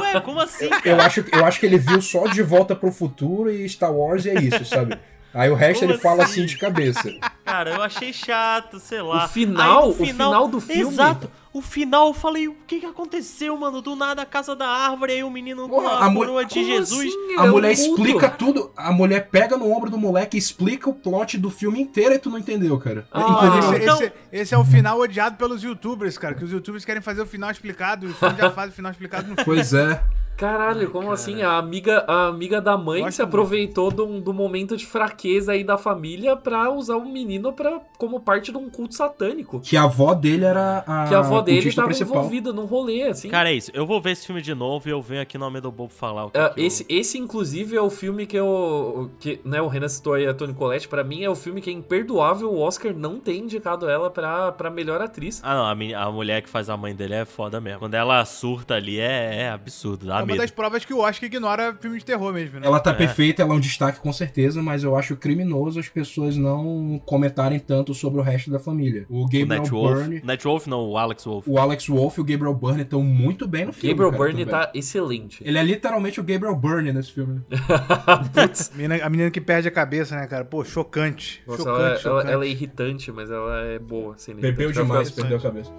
Ué, como assim? Eu acho, eu acho que ele viu só De Volta pro Futuro e Star Wars e é isso, sabe? Aí o resto Como ele fala assim? assim de cabeça. Cara, eu achei chato, sei lá. O final- Aí, no o final do filme- Exato. O final, eu falei, o que que aconteceu, mano? Do nada, a casa da árvore, aí o menino com a, coroa de Jesus. assim? A É um mulher culto. explica tudo. A mulher pega no ombro do moleque e explica o plot do filme inteiro e tu não entendeu, cara. Ah, Inclusive, Esse, Então- esse- esse é o final odiado pelos youtubers, cara. Que os youtubers querem fazer o final explicado e o filme já faz o final explicado no filme. Pois é. Caralho, como assim? A amiga, a amiga da mãe se aproveitou do, do momento de fraqueza aí da família pra usar o menino pra, como parte de um culto satânico. Que a avó dele era a Que a avó dele cultista tava principal. envolvida num rolê, assim. Cara, é isso. Eu vou ver esse filme de novo e eu venho aqui no Homem do Bobo falar o que, É, que eu- esse, esse, inclusive, é o filme que eu. Que, né, o Renan citou aí a Toni Collette. Pra mim, é o filme que é imperdoável o Oscar não ter indicado ela pra, pra melhor atriz. Ah, não. A, meni- a mulher que faz a mãe dele é foda mesmo. Quando ela surta ali, é, é absurdo. Dá É uma medo. das provas que o Oscar ignora filme de terror mesmo, né? Ela tá É. perfeita, ela é um destaque com certeza, mas eu acho criminoso as pessoas não comentarem tanto sobre o resto da família. O O Gabriel Net Wolf. Byrne, Net Wolf não, o Alex Wolf. O Alex Wolff e o Gabriel Byrne estão muito bem no filme. Gabriel cara, Byrne tá excelente. Ele é literalmente o Gabriel Byrne nesse filme. Putz. A menina, a menina que perde a cabeça, né, cara? Pô, chocante. Nossa, chocante, ela, ela, chocante. ela é irritante, mas ela é boa. Sendo irritante. Bebeu Ela demais, perdeu a cabeça.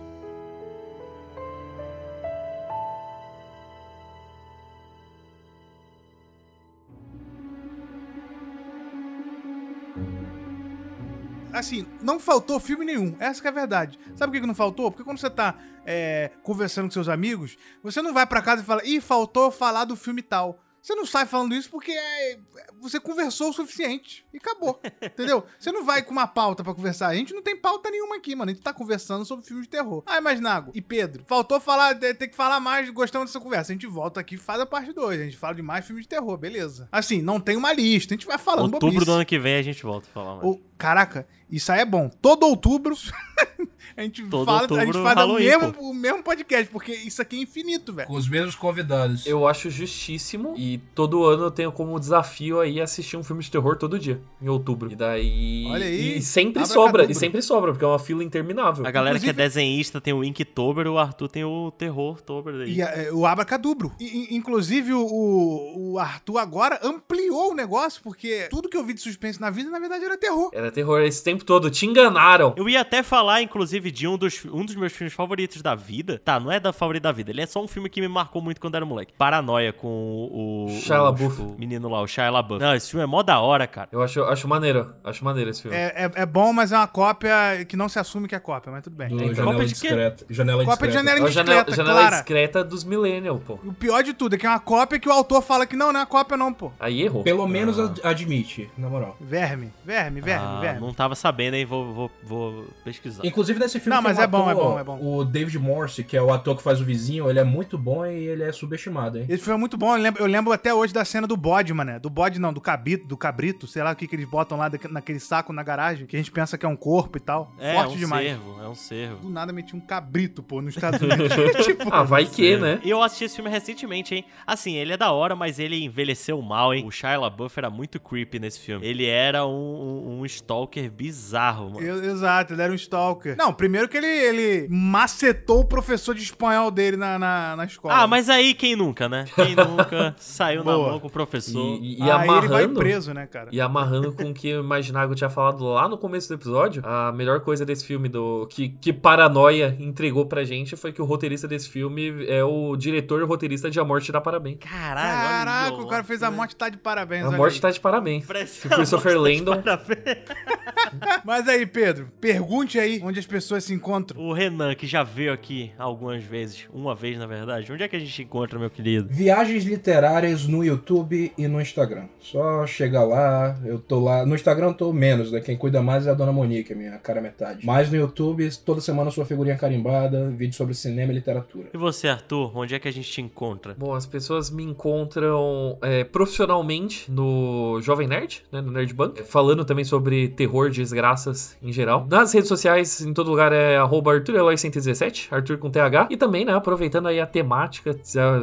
Assim, não faltou filme nenhum. Essa é a verdade. Sabe por que não faltou? Porque quando você tá é, conversando com seus amigos, você não vai pra casa e fala, ih, faltou falar do filme tal. Você não sai falando isso porque é, você conversou o suficiente e acabou, entendeu? Você não vai com uma pauta pra conversar. A gente não tem pauta nenhuma aqui, mano. A gente tá conversando sobre filmes de terror. Ah, mas Nago e Pedro, faltou falar, tem que falar mais, gostamos dessa conversa. A gente volta aqui e faz a parte 2. A gente fala de mais filmes de terror, beleza. Assim, não tem uma lista, a gente vai falando Outubro bobice. do ano que vem a gente volta a falar mais. Ô, caraca, isso aí é bom. Todo outubro a gente Todo fala, a gente outubro, faz o mesmo, pô. o mesmo podcast, porque isso aqui é infinito, velho. Com os mesmos convidados. Eu acho justíssimo. E todo ano eu tenho como desafio aí assistir um filme de terror todo dia, em outubro. E daí. Olha aí, E sempre abra sobra, cadubro. e sempre sobra, porque é uma fila interminável. A galera que é Inclusive- desenhista tem o Inktober, o Arthur tem o Terror Tober aí. E é, o Abracadubro. E, inclusive, o, o Arthur agora ampliou o negócio, porque tudo que eu vi de suspense na vida, na verdade, era terror. Era terror esse tempo todo. Te enganaram. Eu ia até falar, inclusive, de um dos, um dos meus filmes favoritos da vida. Tá, não é da favorita da vida. Ele é só um filme que me marcou muito quando era moleque. Paranoia com o. o Shia o- LaBeouf. O menino lá, o Shia LaBeouf. Não, esse filme é mó da hora, cara. Eu acho, acho maneiro. Acho maneiro esse filme. É, é, é bom, mas é uma cópia que não se assume que é cópia, mas tudo bem. Do Então, janela de quê? discreta. Janela Copa de discreta. janela É a janela, janela discreta dos Millennial, pô. O pior de tudo é que é uma cópia que o autor fala que não, não é cópia não, pô. Aí errou. Pelo menos ad- admite, na moral. Verme, verme, verme, Ah, verme. não tava sabendo, hein? Vou, vou, vou pesquisar. Inclusive nesse filme Não, mas um é bom, é bom, é bom. O David Morse, que é o ator que faz o vizinho, ele é muito bom e ele é subestimado, hein? Esse filme é muito bom. Eu lembro, eu lembro até hoje da cena do bode, mané. Do bode não, do cabrito, do cabrito, sei lá o que, que eles botam lá naquele saco na garagem, que a gente pensa que é um corpo e tal. É, Forte é um demais. cervo, é um cervo. Do nada meti um cabrito, pô, nos Estados Unidos. tipo, Ah, vai que, né? E eu assisti esse filme recentemente, hein? Assim, ele é da hora, mas ele envelheceu mal, hein? O Shia LaBeouf era muito creepy nesse filme. Ele era um, um, um stalker bizarro, mano. eu- exato, ele era um stalker. Não, primeiro que ele, ele macetou o professor de espanhol dele na, na, na escola. Ah, mas aí quem nunca, né? Quem nunca saiu na Boa. mão com o professor. E, e, e Aí ele vai amarrando. preso, né, cara? E amarrando com o que o Imaginago tinha falado lá no começo do episódio, a melhor coisa desse filme, do que, que Paranoia entregou pra gente, foi que o roteirista desse filme é o diretor e roteirista de A Morte dá Parabéns. Caralho, Caraca, o cara fez a né? morte tá de parabéns. A olha Morte aí. tá de parabéns. Christopher Landon. Mas aí, Pedro, pergunte aí onde as pessoas se encontram. O Renan, que já veio aqui algumas vezes, uma vez na verdade, onde é que a gente encontra, meu querido? Viagens literárias no YouTube e no Instagram. Só chegar lá, eu tô lá. No Instagram eu tô menos, né? Quem cuida mais é a dona Monique, a minha cara metade. Mas no YouTube, toda semana sua figurinha carimbada, vídeo sobre cinema e literatura. E você, Arthur, onde é que a gente te encontra? Bom, as pessoas me encontram é, profissionalmente no Jovem Nerd, né, no Nerd Bank, falando também sobre terror, desgraças em geral. Nas redes sociais, em todo lugar é arroba ArthurEloy117, Arthur com TH. E também, né, aproveitando aí a temática,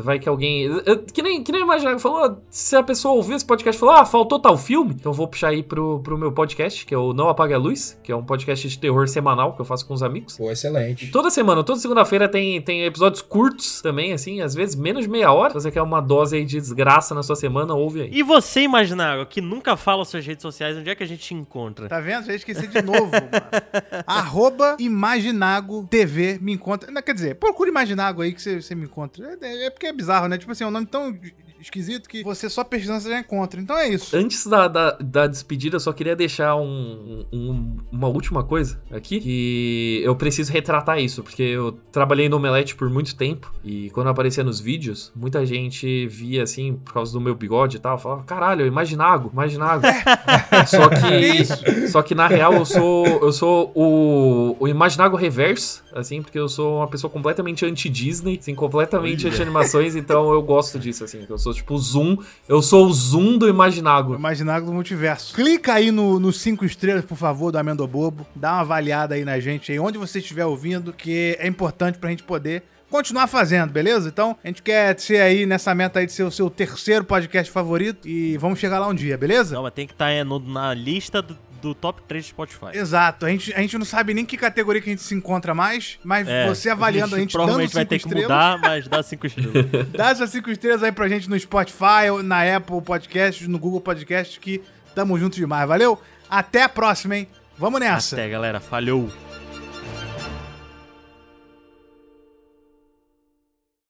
vai que alguém... Que nem, que nem imaginar, falou, se a pessoa ouviu esse podcast e falou, ah, faltou tal filme, então eu vou puxar aí pro, pro meu podcast, que é o Não Apague a Luz, que é um podcast de terror semanal que eu faço com os amigos. Pô, excelente. Toda semana, toda segunda-feira tem, tem episódios curtos também, assim, às vezes menos de meia hora. Se você quer uma dose aí de desgraça na sua semana, ouve aí. E você, Imaginário, que nunca fala suas redes sociais, onde é que a gente te encontra? Tá vendo? Já esqueci de novo, mano. Arroba Imaginago TV me encontra. Quer dizer, procura Imaginago aí que você, me encontra. É, é porque é bizarro, né? Tipo assim, é um nome tão esquisito que você só pesquisando você já encontra. Então é isso. Antes da, da, da despedida, eu só queria deixar um, um- uma última coisa aqui. Que eu preciso retratar isso, porque eu trabalhei no Omelete por muito tempo. E quando eu aparecia nos vídeos, muita gente via assim, por causa do meu bigode e tal, falava: caralho, imaginago, imaginago. só que. Só que na real eu sou. Eu sou o, o Imaginago reverso, assim, porque eu sou uma pessoa completamente anti-Disney, assim, completamente anti-animações, então eu gosto disso, assim. que Eu sou tipo o Zoom. Eu sou o Zoom do Imaginago. O Imaginago do Multiverso. Clica aí no, no cinco estrelas, por favor, do Amendo Bobo. Dá uma avaliada aí na gente aí, onde você estiver ouvindo, que é importante pra gente poder continuar fazendo, beleza? Então, a gente quer ser aí nessa meta aí de ser o seu terceiro podcast favorito e vamos chegar lá um dia, beleza? Não, mas tem que estar na lista do, do top 3 do Spotify. Exato, a gente, a gente não sabe nem que categoria que a gente se encontra mais, mas É, você avaliando a gente, dando provavelmente cinco vai ter que estrelas, mudar, mas dá 5 estrelas. dá essas cinco estrelas aí pra gente no Spotify, na Apple Podcast, no Google Podcast, que tamo junto demais, valeu? Até a próxima, hein? Vamos nessa! Até, galera. Falhou.